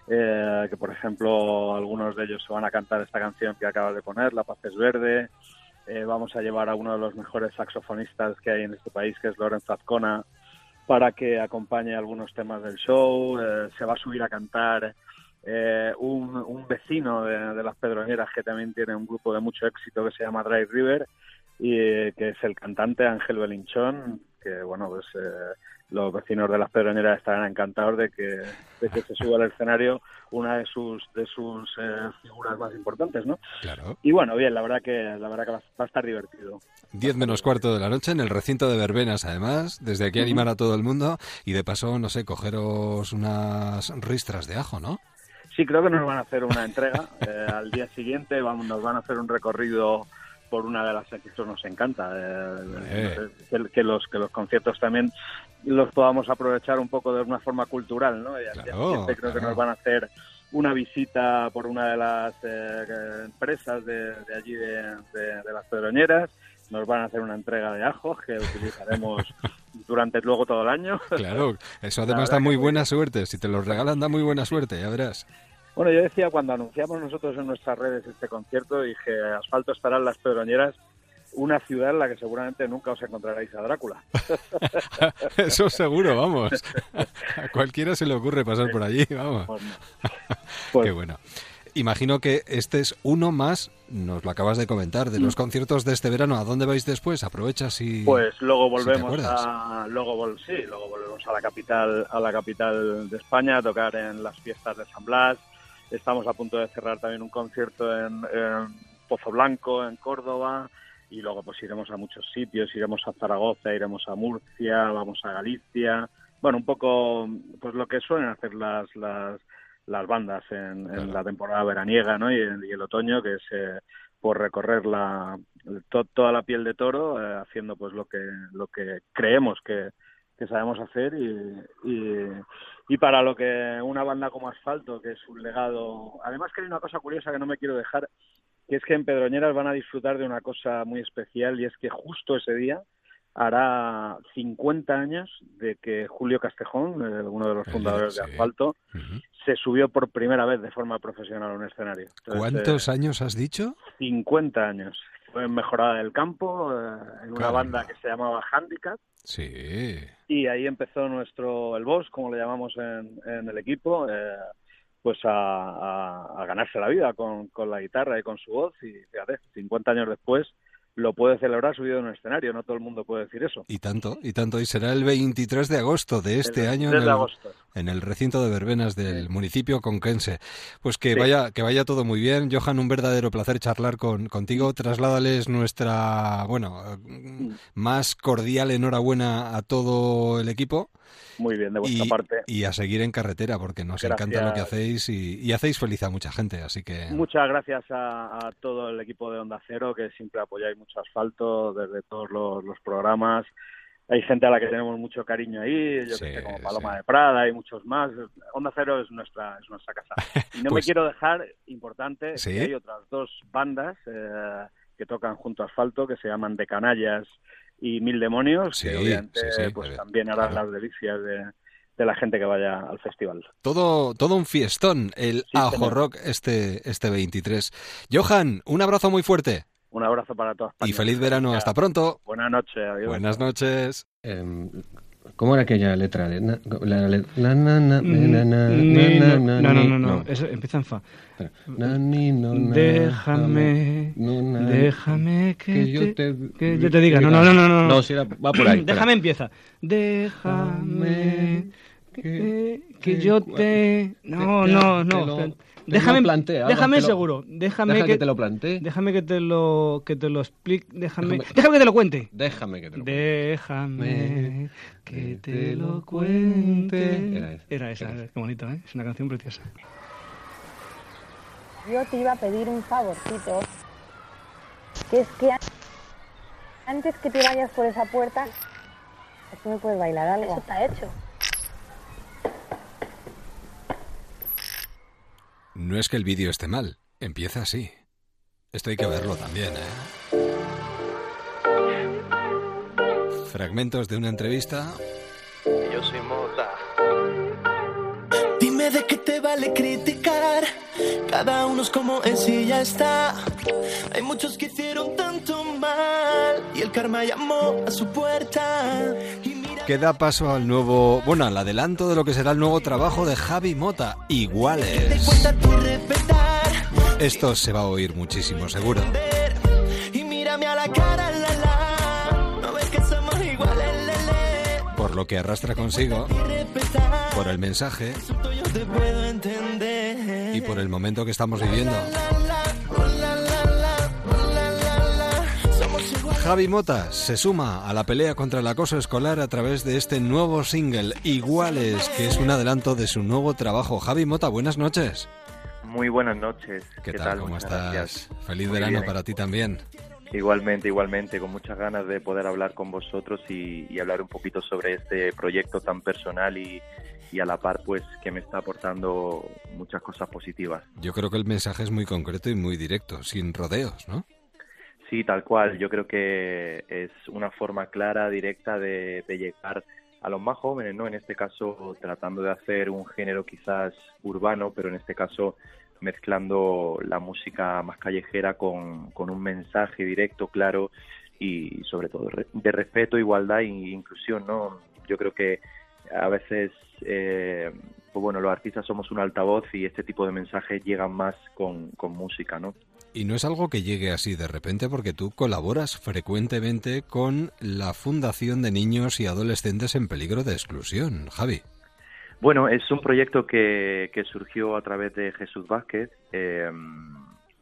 eh, que por ejemplo algunos de ellos se van a cantar esta canción que acabas de poner, La Paz es Verde. Eh, vamos a llevar a uno de los mejores saxofonistas que hay en este país, que es Lorenzo Azcona, para que acompañe algunos temas del show. Eh, se va a subir a cantar eh, un, un vecino de, las Pedroñeras que también tiene un grupo de mucho éxito que se llama Dry River y eh, que es el cantante Ángel Belinchón, que bueno, pues los vecinos de las Pedroñeras estarán encantados de que, de que se suba al escenario una de sus de sus eh, figuras más importantes, ¿no?
Claro.
Y bueno, bien, la verdad que la verdad que va, va a estar divertido.
10 menos cuarto de la noche en el recinto de verbenas, además. Desde aquí animar a todo el mundo y de paso, no sé, cogeros unas ristras de ajo, ¿no?
Sí, creo que nos van a hacer una entrega eh, al día siguiente, vamos, nos van a hacer un recorrido por una de las que esto nos encanta, eh,
Eh.
que, que los que los conciertos también los podamos aprovechar un poco de una forma cultural, ¿no? Y al
Claro,
siguiente creo que nos van a hacer una visita por una de las eh, empresas de, de allí de, de- de las pedroñeras, nos van a hacer una entrega de ajos que utilizaremos durante luego todo el año.
Claro, eso además da muy buena suerte. Si te los regalan, da muy buena suerte, ya verás.
Bueno, yo decía cuando anunciamos nosotros en nuestras redes este concierto, dije, Asfalto estará en Las Pedroñeras, una ciudad en la que seguramente nunca os encontraréis a Drácula.
Eso seguro, vamos. A cualquiera se le ocurre pasar por allí, vamos.
Pues no. Pues-
Qué bueno. Imagino que este es uno más, nos lo acabas de comentar, de los conciertos de este verano. ¿A dónde vais después? Aprovechas y...
Mm. Pues luego volvemos a luego vol- sí, luego volvemos a la capital a la capital de España a tocar en las fiestas de San Blas. Estamos a punto de cerrar también un concierto en, en Pozo Blanco, en Córdoba, y luego pues iremos a muchos sitios, iremos a Zaragoza, iremos a Murcia, vamos a Galicia. Bueno, un poco pues lo que suelen hacer las las, las bandas en, en la temporada veraniega, ¿no? Y, el- y el otoño, que es eh, por recorrer la to- toda la piel de toro, eh, haciendo pues lo que lo que creemos que, que sabemos hacer y, y, y para lo que una banda como Asfalto, que es un legado. Además que hay una cosa curiosa que no me quiero dejar, que es que en Pedroñeras van a disfrutar de una cosa muy especial y es que justo ese día hará 50 años de que Julio Castejón, eh, uno de los fundadores de. Asfalto, se subió por primera vez de forma profesional a un escenario. Entonces,
¿Cuántos
eh,
años has dicho?
50 años. Fue en Mejorada del Campo, eh, en una
Caramba.
banda que se llamaba Handicap,
Sí.
y ahí empezó nuestro, el boss, como le llamamos en, en el equipo, eh, pues a, a- a ganarse la vida con, con la guitarra y con su voz, y fíjate, 50 años después lo puede celebrar subido en un escenario, no todo el mundo puede decir eso.
Y tanto, y tanto. Y será el 23 de agosto de este
El
año
23
en
de
el,
agosto.
en el recinto de verbenas del municipio conquense. Pues que
Sí.
vaya, que vaya todo muy bien. Johan, un verdadero placer charlar con, contigo. Trasládales nuestra, bueno, más cordial enhorabuena a todo el equipo.
Muy bien, de vuestra
y,
parte.
y a seguir en carretera, porque nos
Gracias.
encanta lo que hacéis y, y hacéis feliz a mucha gente. Así que
Muchas gracias a, a todo el equipo de Onda Cero, que siempre apoyáis mucho asfalto desde todos los, los programas. Hay gente a la que tenemos mucho cariño ahí, yo
Sí,
que sé, como Paloma
sí.
de Prada y muchos más. Onda Cero es nuestra, es nuestra casa. Y no
Pues-
me quiero dejar, importante,
Sí.
que hay otras dos bandas eh, que tocan junto a Asfalto, que se llaman De Canallas y Mil Demonios,
Sí,
que obviamente
sí, sí,
pues también harán
claro.
las delicias de, de la gente que vaya al festival.
todo, todo un fiestón, el
Sí,
Ajo. Rock este, este 23. Johan, un abrazo muy fuerte
Un abrazo para todos.
y feliz verano. Hasta pronto.
Buenas noches. Adiós.
Buenas noches.
Em, ¿Cómo era aquella letra?
no, no, no, no, eso empieza en fa.
Espera. Na, ni, no, na,
Déjame,
na,
déjame que,
que yo
te, que yo te diga. No, no, no, no. No,
No, si era- va por ahí.
Déjame empieza. Déjame que, que yo te... No, no, no. Déjame,
ahora
déjame
lo-
seguro. Déjame
Deja
que,
que te lo plantee.
Déjame que te lo, que te lo explique. Déjame,
Déjame-
déjame que te lo cuente.
Déjame que te lo
Déjame que te lo cuente.
Era esa.
Era esa, qué bonito, ¿eh? Es una canción preciosa.
Yo te iba a pedir un favorcito, que es que antes que te vayas por esa puerta, aquí me puedes bailar algo. Eso está hecho.
No es que el vídeo esté mal, empieza así. Esto hay que verlo también, ¿eh? Fragmentos de una entrevista.
Yo soy Mota.
Dime de qué te vale criticar. Cada uno es como es y ya está. Hay muchos que hicieron tanto mal y el karma llamó a su puerta. Y
Que da paso al nuevo, bueno, al adelanto de lo que será el nuevo trabajo de Javi Mota, Iguales. Esto se va a oír muchísimo, seguro.
Lele.
lo que arrastra consigo, por el mensaje y por el momento que estamos viviendo. Javi Mota se suma a la pelea contra el acoso escolar a través de este nuevo single, Iguales, que es un adelanto de su nuevo trabajo. Javi Mota, buenas noches.
Muy buenas noches.
¿Qué, tal? ¿Cómo estás?
gracias.
Feliz
Muy
verano
bien.
para ti también.
Igualmente, igualmente, con muchas ganas de poder hablar con vosotros y, y hablar un poquito sobre este proyecto tan personal y, y a la par, pues, que me está aportando muchas cosas positivas.
Yo creo que el mensaje es muy concreto y muy directo, sin rodeos, ¿no?
Sí, tal cual. Yo creo que es una forma clara, directa de, de llegar a los más jóvenes, ¿no? En este caso, tratando de hacer un género quizás urbano, pero en este caso mezclando la música más callejera con, con un mensaje directo, claro y sobre todo de respeto, igualdad e inclusión, ¿no? Yo creo que a veces, eh, pues bueno, los artistas somos un altavoz y este tipo de mensajes llegan más con, con música, ¿no?
Y no es algo que llegue así de repente porque tú colaboras frecuentemente con la Fundación de Niños y Adolescentes en Peligro de Exclusión, Javi.
Bueno, es un proyecto que, que surgió a través de Jesús Vázquez. Eh,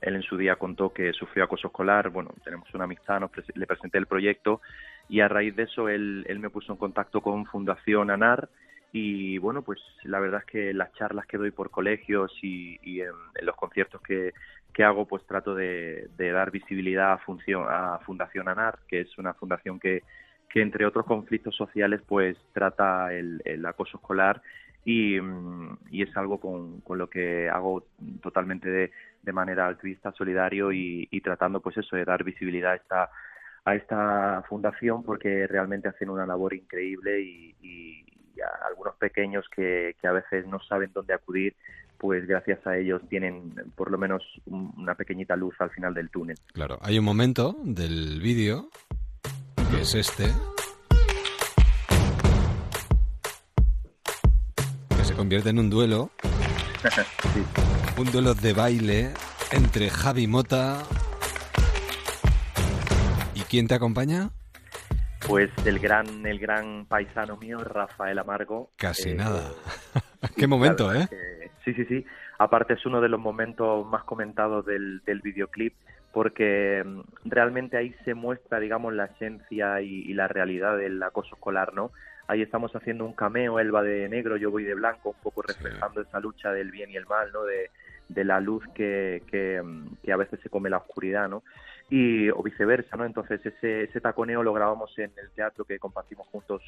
él en su día contó que sufrió acoso escolar. Bueno, tenemos una amistad, le presenté el proyecto y a raíz de eso él, él me puso en contacto con Fundación ANAR y bueno, pues la verdad es que las charlas que doy por colegios y, en los conciertos que, que hago, pues trato de, dar visibilidad a, función, a Fundación ANAR, que es una fundación que, que entre otros conflictos sociales pues trata el, acoso escolar y, mm, y es algo con, con lo que hago totalmente de, de manera altruista, solidario y, tratando pues eso de dar visibilidad a esta a esta fundación porque realmente hacen una labor increíble y a algunos pequeños que, que a veces no saben dónde acudir pues gracias a ellos tienen por lo menos un- una pequeñita luz al final del túnel.
Claro, hay un momento del vídeo que es este que se convierte en un duelo, un duelo de baile entre Javi Mota y quién te acompaña?
Pues el gran el gran paisano mío Rafael Amargo
Casi
eh,
nada. Qué momento, ¿eh?
que- sí, sí, sí. Aparte es uno de los momentos más comentados del, del videoclip porque mm, realmente ahí se muestra, digamos, la esencia y, y la realidad del acoso escolar, ¿no? Ahí estamos haciendo un cameo, él va de negro, yo voy de blanco, un poco reflejando esa lucha del bien y el mal, ¿no? De, de la luz que, que, mm, que a veces se come la oscuridad, ¿no? Y, o viceversa, ¿no? Entonces ese, ese taconeo lo grabamos en el teatro que compartimos juntos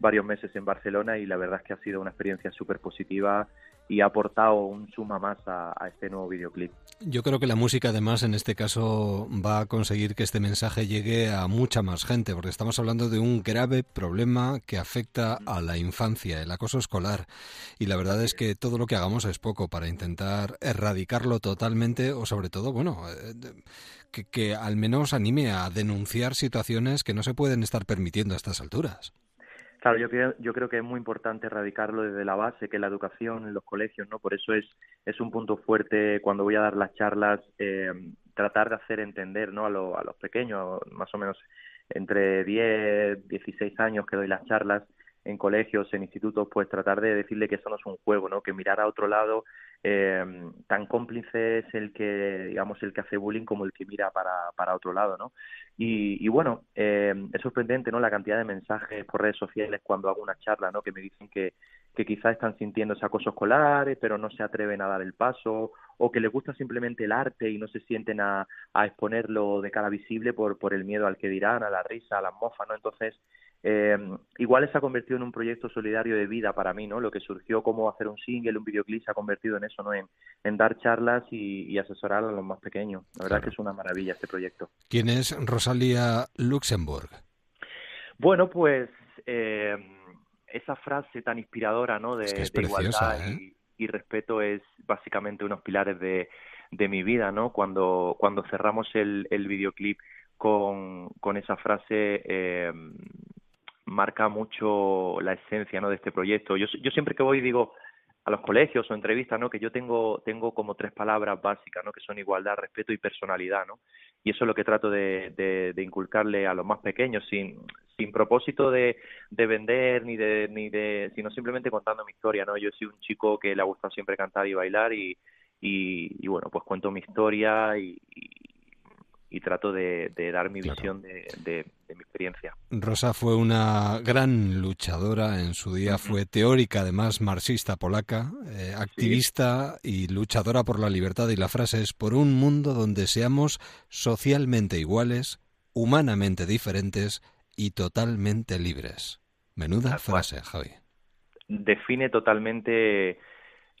varios meses en Barcelona y la verdad es que ha sido una experiencia súper positiva y ha aportado un suma más a, este nuevo videoclip.
Yo creo que la música, además, en este caso va a conseguir que este mensaje llegue a mucha más gente, porque estamos hablando de un grave problema que afecta a la infancia, el acoso escolar. Y la verdad es que todo lo que hagamos es poco para intentar erradicarlo totalmente o, sobre todo, bueno, eh, que al menos anime a denunciar situaciones que no se pueden estar permitiendo a estas alturas.
Claro, yo creo, yo creo que es muy importante erradicarlo desde la base, que la educación en los colegios, ¿no? Por eso es, es un punto fuerte cuando voy a dar las charlas, eh, tratar de hacer entender, ¿no? A, lo- a los pequeños, más o menos entre 10, 16 años que doy las charlas en colegios, en institutos, pues tratar de decirle que eso no es un juego, ¿no? Que mirar a otro lado, eh, tan cómplice es el que, digamos, el que hace bullying como el que mira para, para otro lado, ¿no? Y, y bueno, eh, es sorprendente, ¿no? La cantidad de mensajes por redes sociales cuando hago una charla, ¿no? Que me dicen que, que quizás están sintiendo ese acoso escolar, pero no se atreven a dar el paso, o que les gusta simplemente el arte y no se sienten a, a exponerlo de cara visible por, por el miedo al que dirán, a la risa, a las mofas, ¿no? Entonces, eh, igual se ha convertido en un proyecto solidario de vida para mí, ¿no? Lo que surgió como hacer un single, un videoclip, se ha convertido en eso, ¿no? En, en dar charlas y, y asesorar a los más pequeños. La verdad es que es una maravilla este proyecto.
¿Quién es Rosalia Luxemburg?
Bueno, pues eh, esa frase tan inspiradora, ¿no? De,
Es que es
de
preciosa,
igualdad
¿eh?
y, y respeto es básicamente unos pilares de, de mi vida, ¿no? Cuando, cuando cerramos el, el videoclip con, con esa frase, eh, marca mucho la esencia, ¿no? De este proyecto. Yo, yo siempre que voy digo a los colegios o entrevistas, ¿no? Que yo tengo, tengo como tres palabras básicas, ¿no? Que son igualdad, respeto y personalidad, ¿no? Y eso es lo que trato de, de, de inculcarle a los más pequeños sin, sin propósito de, de vender ni de, ni de, sino simplemente contando mi historia, ¿no? Yo soy un chico que le ha gustado siempre cantar y bailar y, y, y bueno, pues cuento mi historia y trato de, de dar mi visión de, de- de mi experiencia.
Rosa fue una gran luchadora en su día, fue teórica, además marxista polaca, eh, activista y luchadora por la libertad. Y la frase es: por un mundo donde seamos socialmente iguales, humanamente diferentes y totalmente libres. Menuda frase, Javi.
define totalmente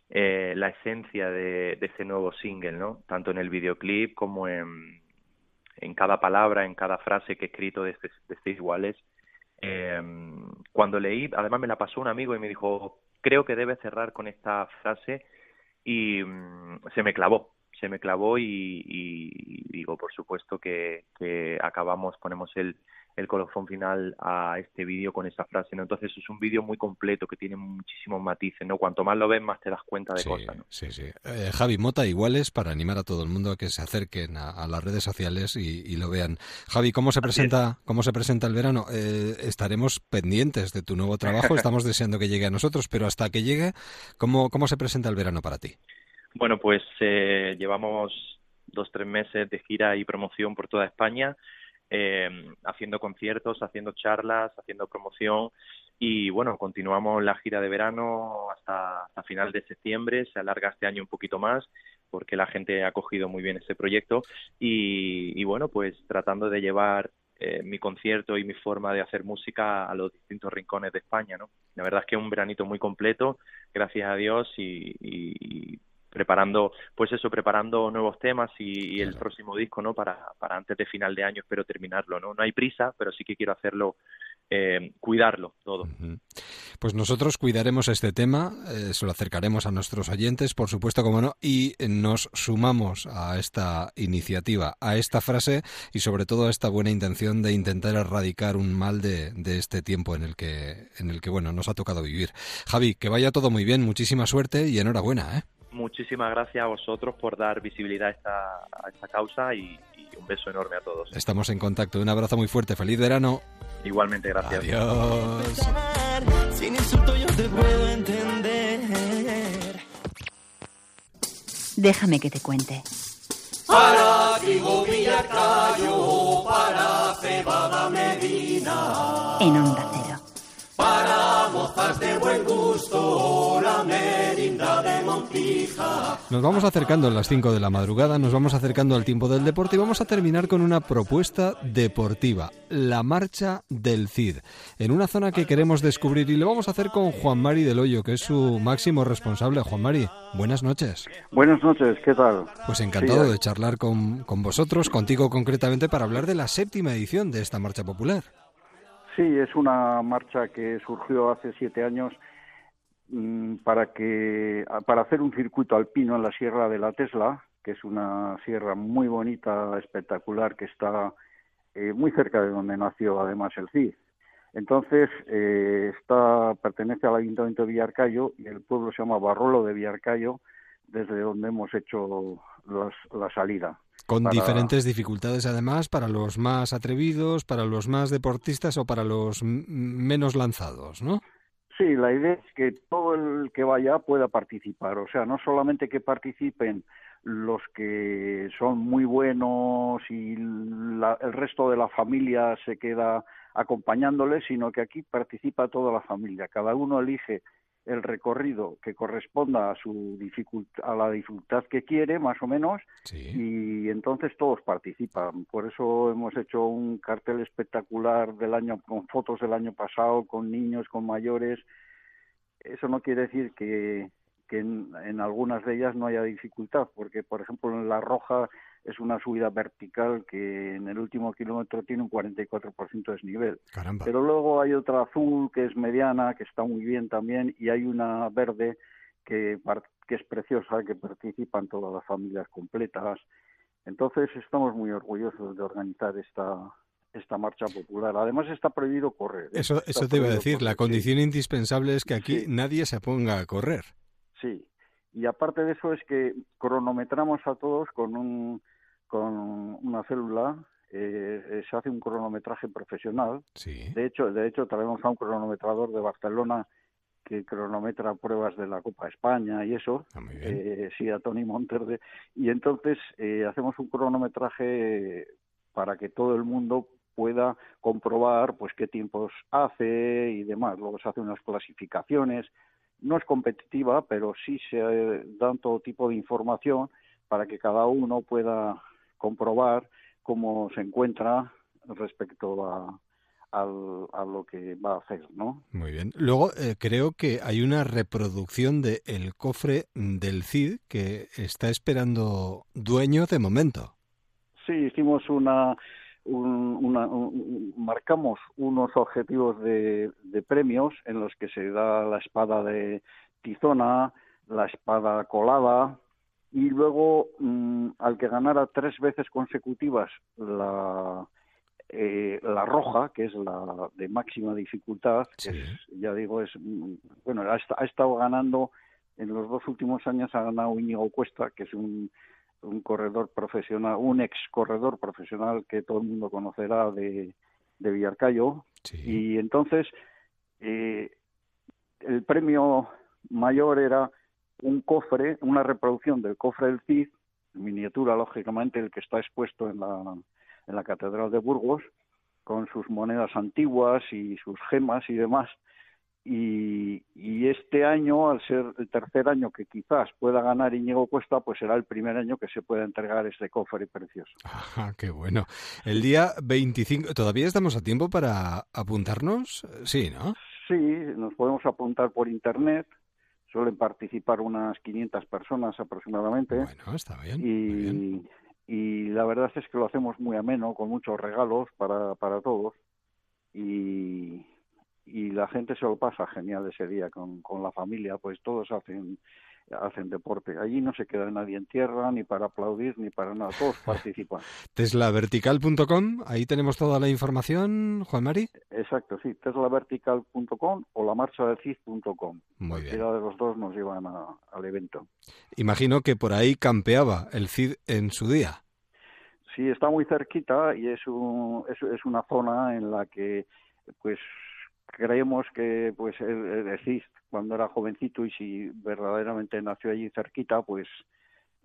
eh, la esencia de, de este nuevo single, ¿no? Tanto en el videoclip como en, en cada palabra, en cada frase que he escrito de este, de este Iguales. Eh, cuando leí, además me la pasó un amigo y me dijo, creo que debes cerrar con esta frase y mm, se me clavó, se me clavó y, digo, por supuesto que acabamos, ponemos el, el colofón final a este vídeo con esa frase, ¿no? Entonces es un vídeo muy completo que tiene muchísimos matices, ¿no? Cuanto más lo ves, más te das cuenta de
Sí,
cosas, ¿no?
sí, sí. Eh, Javi Mota, iguales para animar a todo el mundo a que se acerquen a, a las redes sociales y, y lo vean. Javi, ¿cómo se presenta, cómo se presenta el verano? Eh, estaremos pendientes de tu nuevo trabajo, estamos deseando que llegue a nosotros, pero hasta que llegue, ¿cómo, cómo se presenta el verano para ti?
Bueno, pues eh, llevamos dos, tres meses de gira y promoción por toda España, eh, haciendo conciertos, haciendo charlas, haciendo promoción. Y bueno, continuamos la gira de verano hasta, hasta final de septiembre, se alarga este año un poquito más porque la gente ha cogido muy bien este proyecto. Y, bueno, pues tratando de llevar eh, mi concierto y mi forma de hacer música a los distintos rincones de España, ¿no? La verdad es que es un veranito muy completo, gracias a Dios y- y preparando, pues eso, preparando nuevos temas y, y el próximo disco, ¿no? Para, para antes de final de año espero terminarlo, ¿no? No hay prisa, pero sí que quiero hacerlo, eh, cuidarlo todo.
Pues nosotros cuidaremos este tema, eh, se lo acercaremos a nuestros oyentes, por supuesto, como no, y nos sumamos a esta iniciativa, a esta frase y sobre todo a esta buena intención de intentar erradicar un mal de, de este tiempo en el que, en el que bueno, nos ha tocado vivir. Javi, que vaya todo muy bien, muchísima suerte y enhorabuena, ¿eh?
Muchísimas gracias a vosotros por dar visibilidad a esta, a esta causa y, y un beso enorme a todos.
Estamos en contacto. Un abrazo muy fuerte. Feliz verano.
Igualmente, gracias.
Adiós.
Sin insulto yo te puedo entender.
Déjame que te cuente.
Para trigo Villarcayo, para cebada Medina,
En Onda
De buen gusto, la merinda de Montija.
Nos vamos acercando a las 5 de la madrugada, nos vamos acercando al tiempo del deporte y vamos a terminar con una propuesta deportiva, la marcha del CID, en una zona que queremos descubrir y lo vamos a hacer con Juan Mari del Hoyo, que es su máximo responsable. Juan Mari, buenas noches.
Buenas noches, ¿qué tal?
Pues encantado
Sí,
de charlar con, con vosotros, contigo concretamente, para hablar de la séptima edición de esta marcha popular.
Sí, es una marcha que surgió hace siete años mm, para que para hacer un circuito alpino en la Sierra de la Tesla, que es una sierra muy bonita, espectacular, que está eh, muy cerca de donde nació además el CID. Entonces, eh, está, pertenece al Ayuntamiento de Villarcayo y el pueblo se llama Barrolo de Villarcayo, desde donde hemos hecho las- la salida.
Con
Para-
diferentes dificultades, además, para los más atrevidos, para los más deportistas o para los menos lanzados, ¿no?
Sí, la idea es que todo el que vaya pueda participar. O sea, no solamente que participen los que son muy buenos y la- el resto de la familia se queda acompañándoles, sino que aquí participa toda la familia. Cada uno elige el recorrido que corresponda a su dificult- a la dificultad que quiere, más o menos, y entonces todos participan. Por eso hemos hecho un cartel espectacular del año con fotos del año pasado, con niños, con mayores. Eso no quiere decir que, que en, en algunas de ellas no haya dificultad, porque por ejemplo en la roja es una subida vertical que en el último kilómetro tiene un 44% de desnivel.
Caramba.
Pero luego hay otra azul que es mediana, que está muy bien también, y hay una verde que, que es preciosa, que participan todas las familias completas. Entonces estamos muy orgullosos de organizar esta, esta marcha popular. Además está prohibido correr. ¿eh?
Eso, eso te iba a decir, la
sí.
condición indispensable es que aquí nadie se ponga a correr.
Sí, y aparte de eso es que cronometramos a todos con un con una célula eh, se hace un cronometraje profesional.
Sí.
De hecho, de hecho traemos a un cronometrador de Barcelona que cronometra pruebas de la Copa España y eso.
Ah,
Eh, sí, a Tony Monterde. Y entonces eh, hacemos un cronometraje para que todo el mundo pueda comprobar pues qué tiempos hace y demás. Luego se hacen unas clasificaciones. No es competitiva, pero sí se eh, dan todo tipo de información para que cada uno pueda comprobar cómo se encuentra respecto a, al- a lo que va a hacer, ¿no?
Muy bien. Luego eh, creo que hay una reproducción de El cofre del Cid que está esperando dueño de momento.
Sí, hicimos una, un- una- un- marcamos unos objetivos de, de premios en los que se da la espada de Tizona, la espada colada y luego mm, al que ganara tres veces consecutivas la eh, la roja, que es la de máxima dificultad, que es, ya digo, es mm, bueno, ha, ha estado ganando en los dos últimos años ha ganado Íñigo Cuesta, que es un, un corredor profesional, un ex corredor profesional que todo el mundo conocerá de, de Villarcayo. Y entonces eh, el premio mayor era un cofre, una reproducción del cofre del Cid, miniatura, lógicamente, el que está expuesto en la, en la Catedral de Burgos, con sus monedas antiguas y sus gemas y demás. Y, y este año, al ser el tercer año que quizás pueda ganar Íñigo Cuesta, pues será el primer año que se pueda entregar este cofre precioso.
Ah, qué bueno. El día 25, ¿todavía estamos a tiempo para apuntarnos? Sí, ¿no?
Sí, nos podemos apuntar por internet. Suelen participar unas 500 personas aproximadamente.
Bueno, está bien.
y, y la verdad es que lo hacemos muy ameno, con muchos regalos para, para todos. Y, y la gente se lo pasa genial ese día con, con la familia, pues todos hacen hacen deporte. Allí no se queda nadie en tierra, ni para aplaudir, ni para nada. Todos participan.
Teslavertical.com, ahí tenemos toda la información, Juan Mari.
Exacto, sí. teslavertical.com o lamarchadelcid.com.
Muy bien.
De los dos nos llevan a- al evento.
Imagino que por ahí campeaba el Cid en su día.
Sí, está muy cerquita y es, un, es, es una zona en la que, pues, creemos que, pues, el, el Cid, cuando era jovencito y si verdaderamente nació allí cerquita, pues,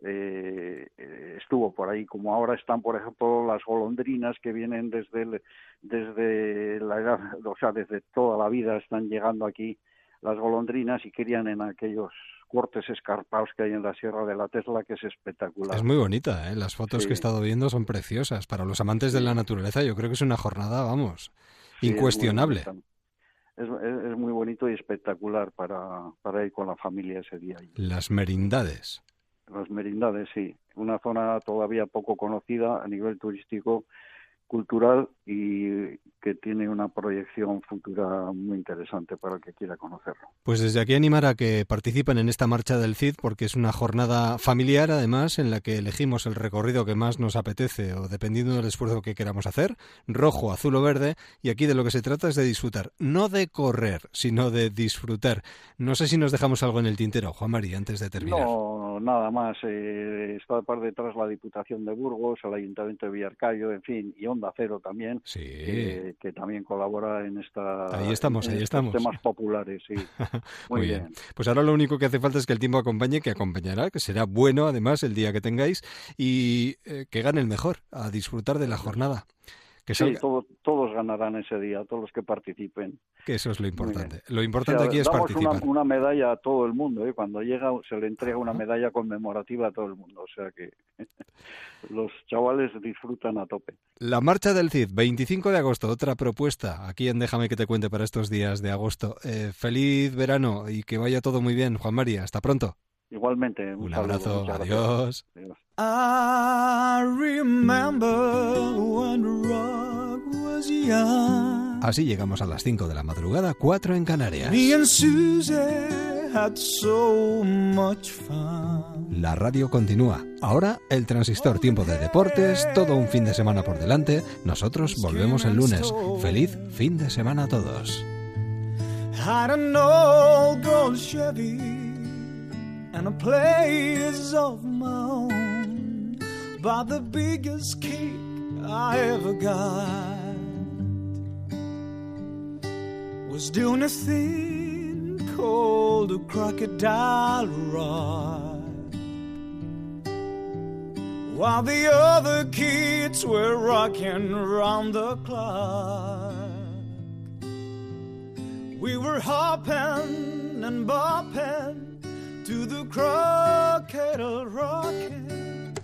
eh, eh, estuvo por ahí. Como ahora están, por ejemplo, las golondrinas que vienen desde, el- desde la edad, o sea, desde toda la vida están llegando aquí las golondrinas y crían en aquellos cortes escarpados que hay en la Sierra de la Tesla, que es espectacular.
Es muy bonita, ¿eh? Las fotos
Sí.
que he estado viendo son preciosas. Para los amantes de la naturaleza yo creo que es una jornada, vamos,
Sí, es muy
incuestionable.
Es, es- muy bonito y espectacular para, para ir con la familia ese día.
Las merindades.
Las merindades, sí. Una zona todavía poco conocida a nivel turístico, cultural y que tiene una proyección futura muy interesante para el que quiera conocerlo.
Pues desde aquí animar a que participen en esta marcha del CID porque es una jornada familiar además en la que elegimos el recorrido que más nos apetece o dependiendo del esfuerzo que queramos hacer, rojo, azul o verde y aquí de lo que se trata es de disfrutar, no de correr, sino de disfrutar. No sé si nos dejamos algo en el tintero, Juan Mari, antes de terminar.
No, nada más. Eh, está por detrás la Diputación de Burgos, el Ayuntamiento de Villarcayo, en fin, y Onda Cero también, que, que también colabora en esta
Ahí estamos,
en
ahí estamos.
temas populares. Sí.
Muy, bien. Pues ahora lo único que hace falta es que el tiempo acompañe, que acompañará, que será bueno además el día que tengáis y eh, que gane el mejor, a disfrutar de la jornada. Que,
Sí, todos, todos ganarán ese día, todos los que participen.
que eso es lo importante. Lo importante
O sea,
aquí es
damos
participar.
Una, una medalla a todo el mundo, ¿eh? cuando llega se le entrega una medalla conmemorativa a todo el mundo, o sea que los chavales disfrutan a tope.
La marcha del CID, 25 de agosto, otra propuesta aquí en Déjame que te cuente para estos días de agosto. Eh, feliz verano y que vaya todo muy bien, Juan María. Hasta pronto.
Igualmente, un,
Un
saludo,
abrazo,
gracias.
adiós.
Adiós.
I remember when.
Así llegamos a las 5 de la madrugada, 4 en Canarias. La radio continúa. Ahora el transistor, tiempo de deportes, todo un fin de semana por delante. Nosotros volvemos el lunes. Feliz fin de semana a todos.
By the biggest cake
I ever got was doing a thing called a crocodile ride. While the other kids were rocking around the clock, we were hopping and bopping to the crocodile rocking.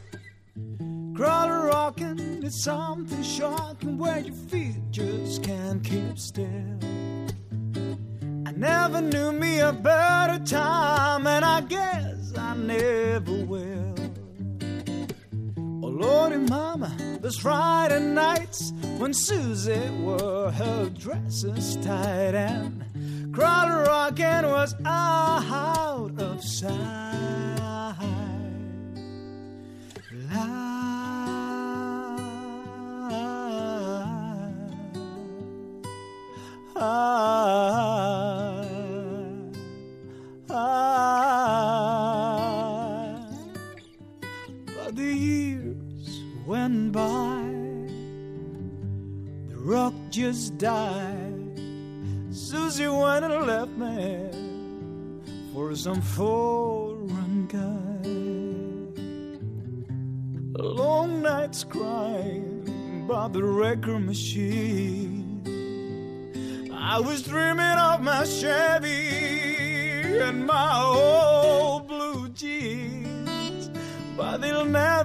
Crowd rocking is something shocking where your feet just can't keep still. Never knew me a better time, and I guess I never will. Oh Lordy Mama, those Friday nights when Susie wore her dresses tight and crowd Rockin' was out of sight. Died. Susie went and left me for some foreign guy. Long nights crying by the record machine. I was dreaming of my Chevy and my old blue jeans, but they'll never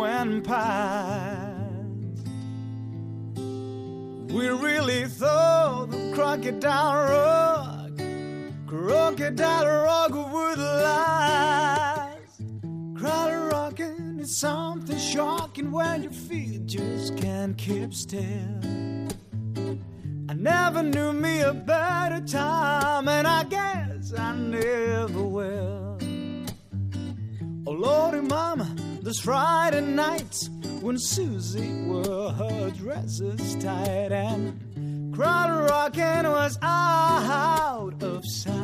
weeks past. We really thought the crocodile rock, crocodile rock would last. Crowd rocking is something shocking when your feet just can't keep still. I never knew me a better time, and I guess I never will. Oh Lordy Mama, those Friday nights when Susie wore her dresses tight and crowd rocking was out of sight.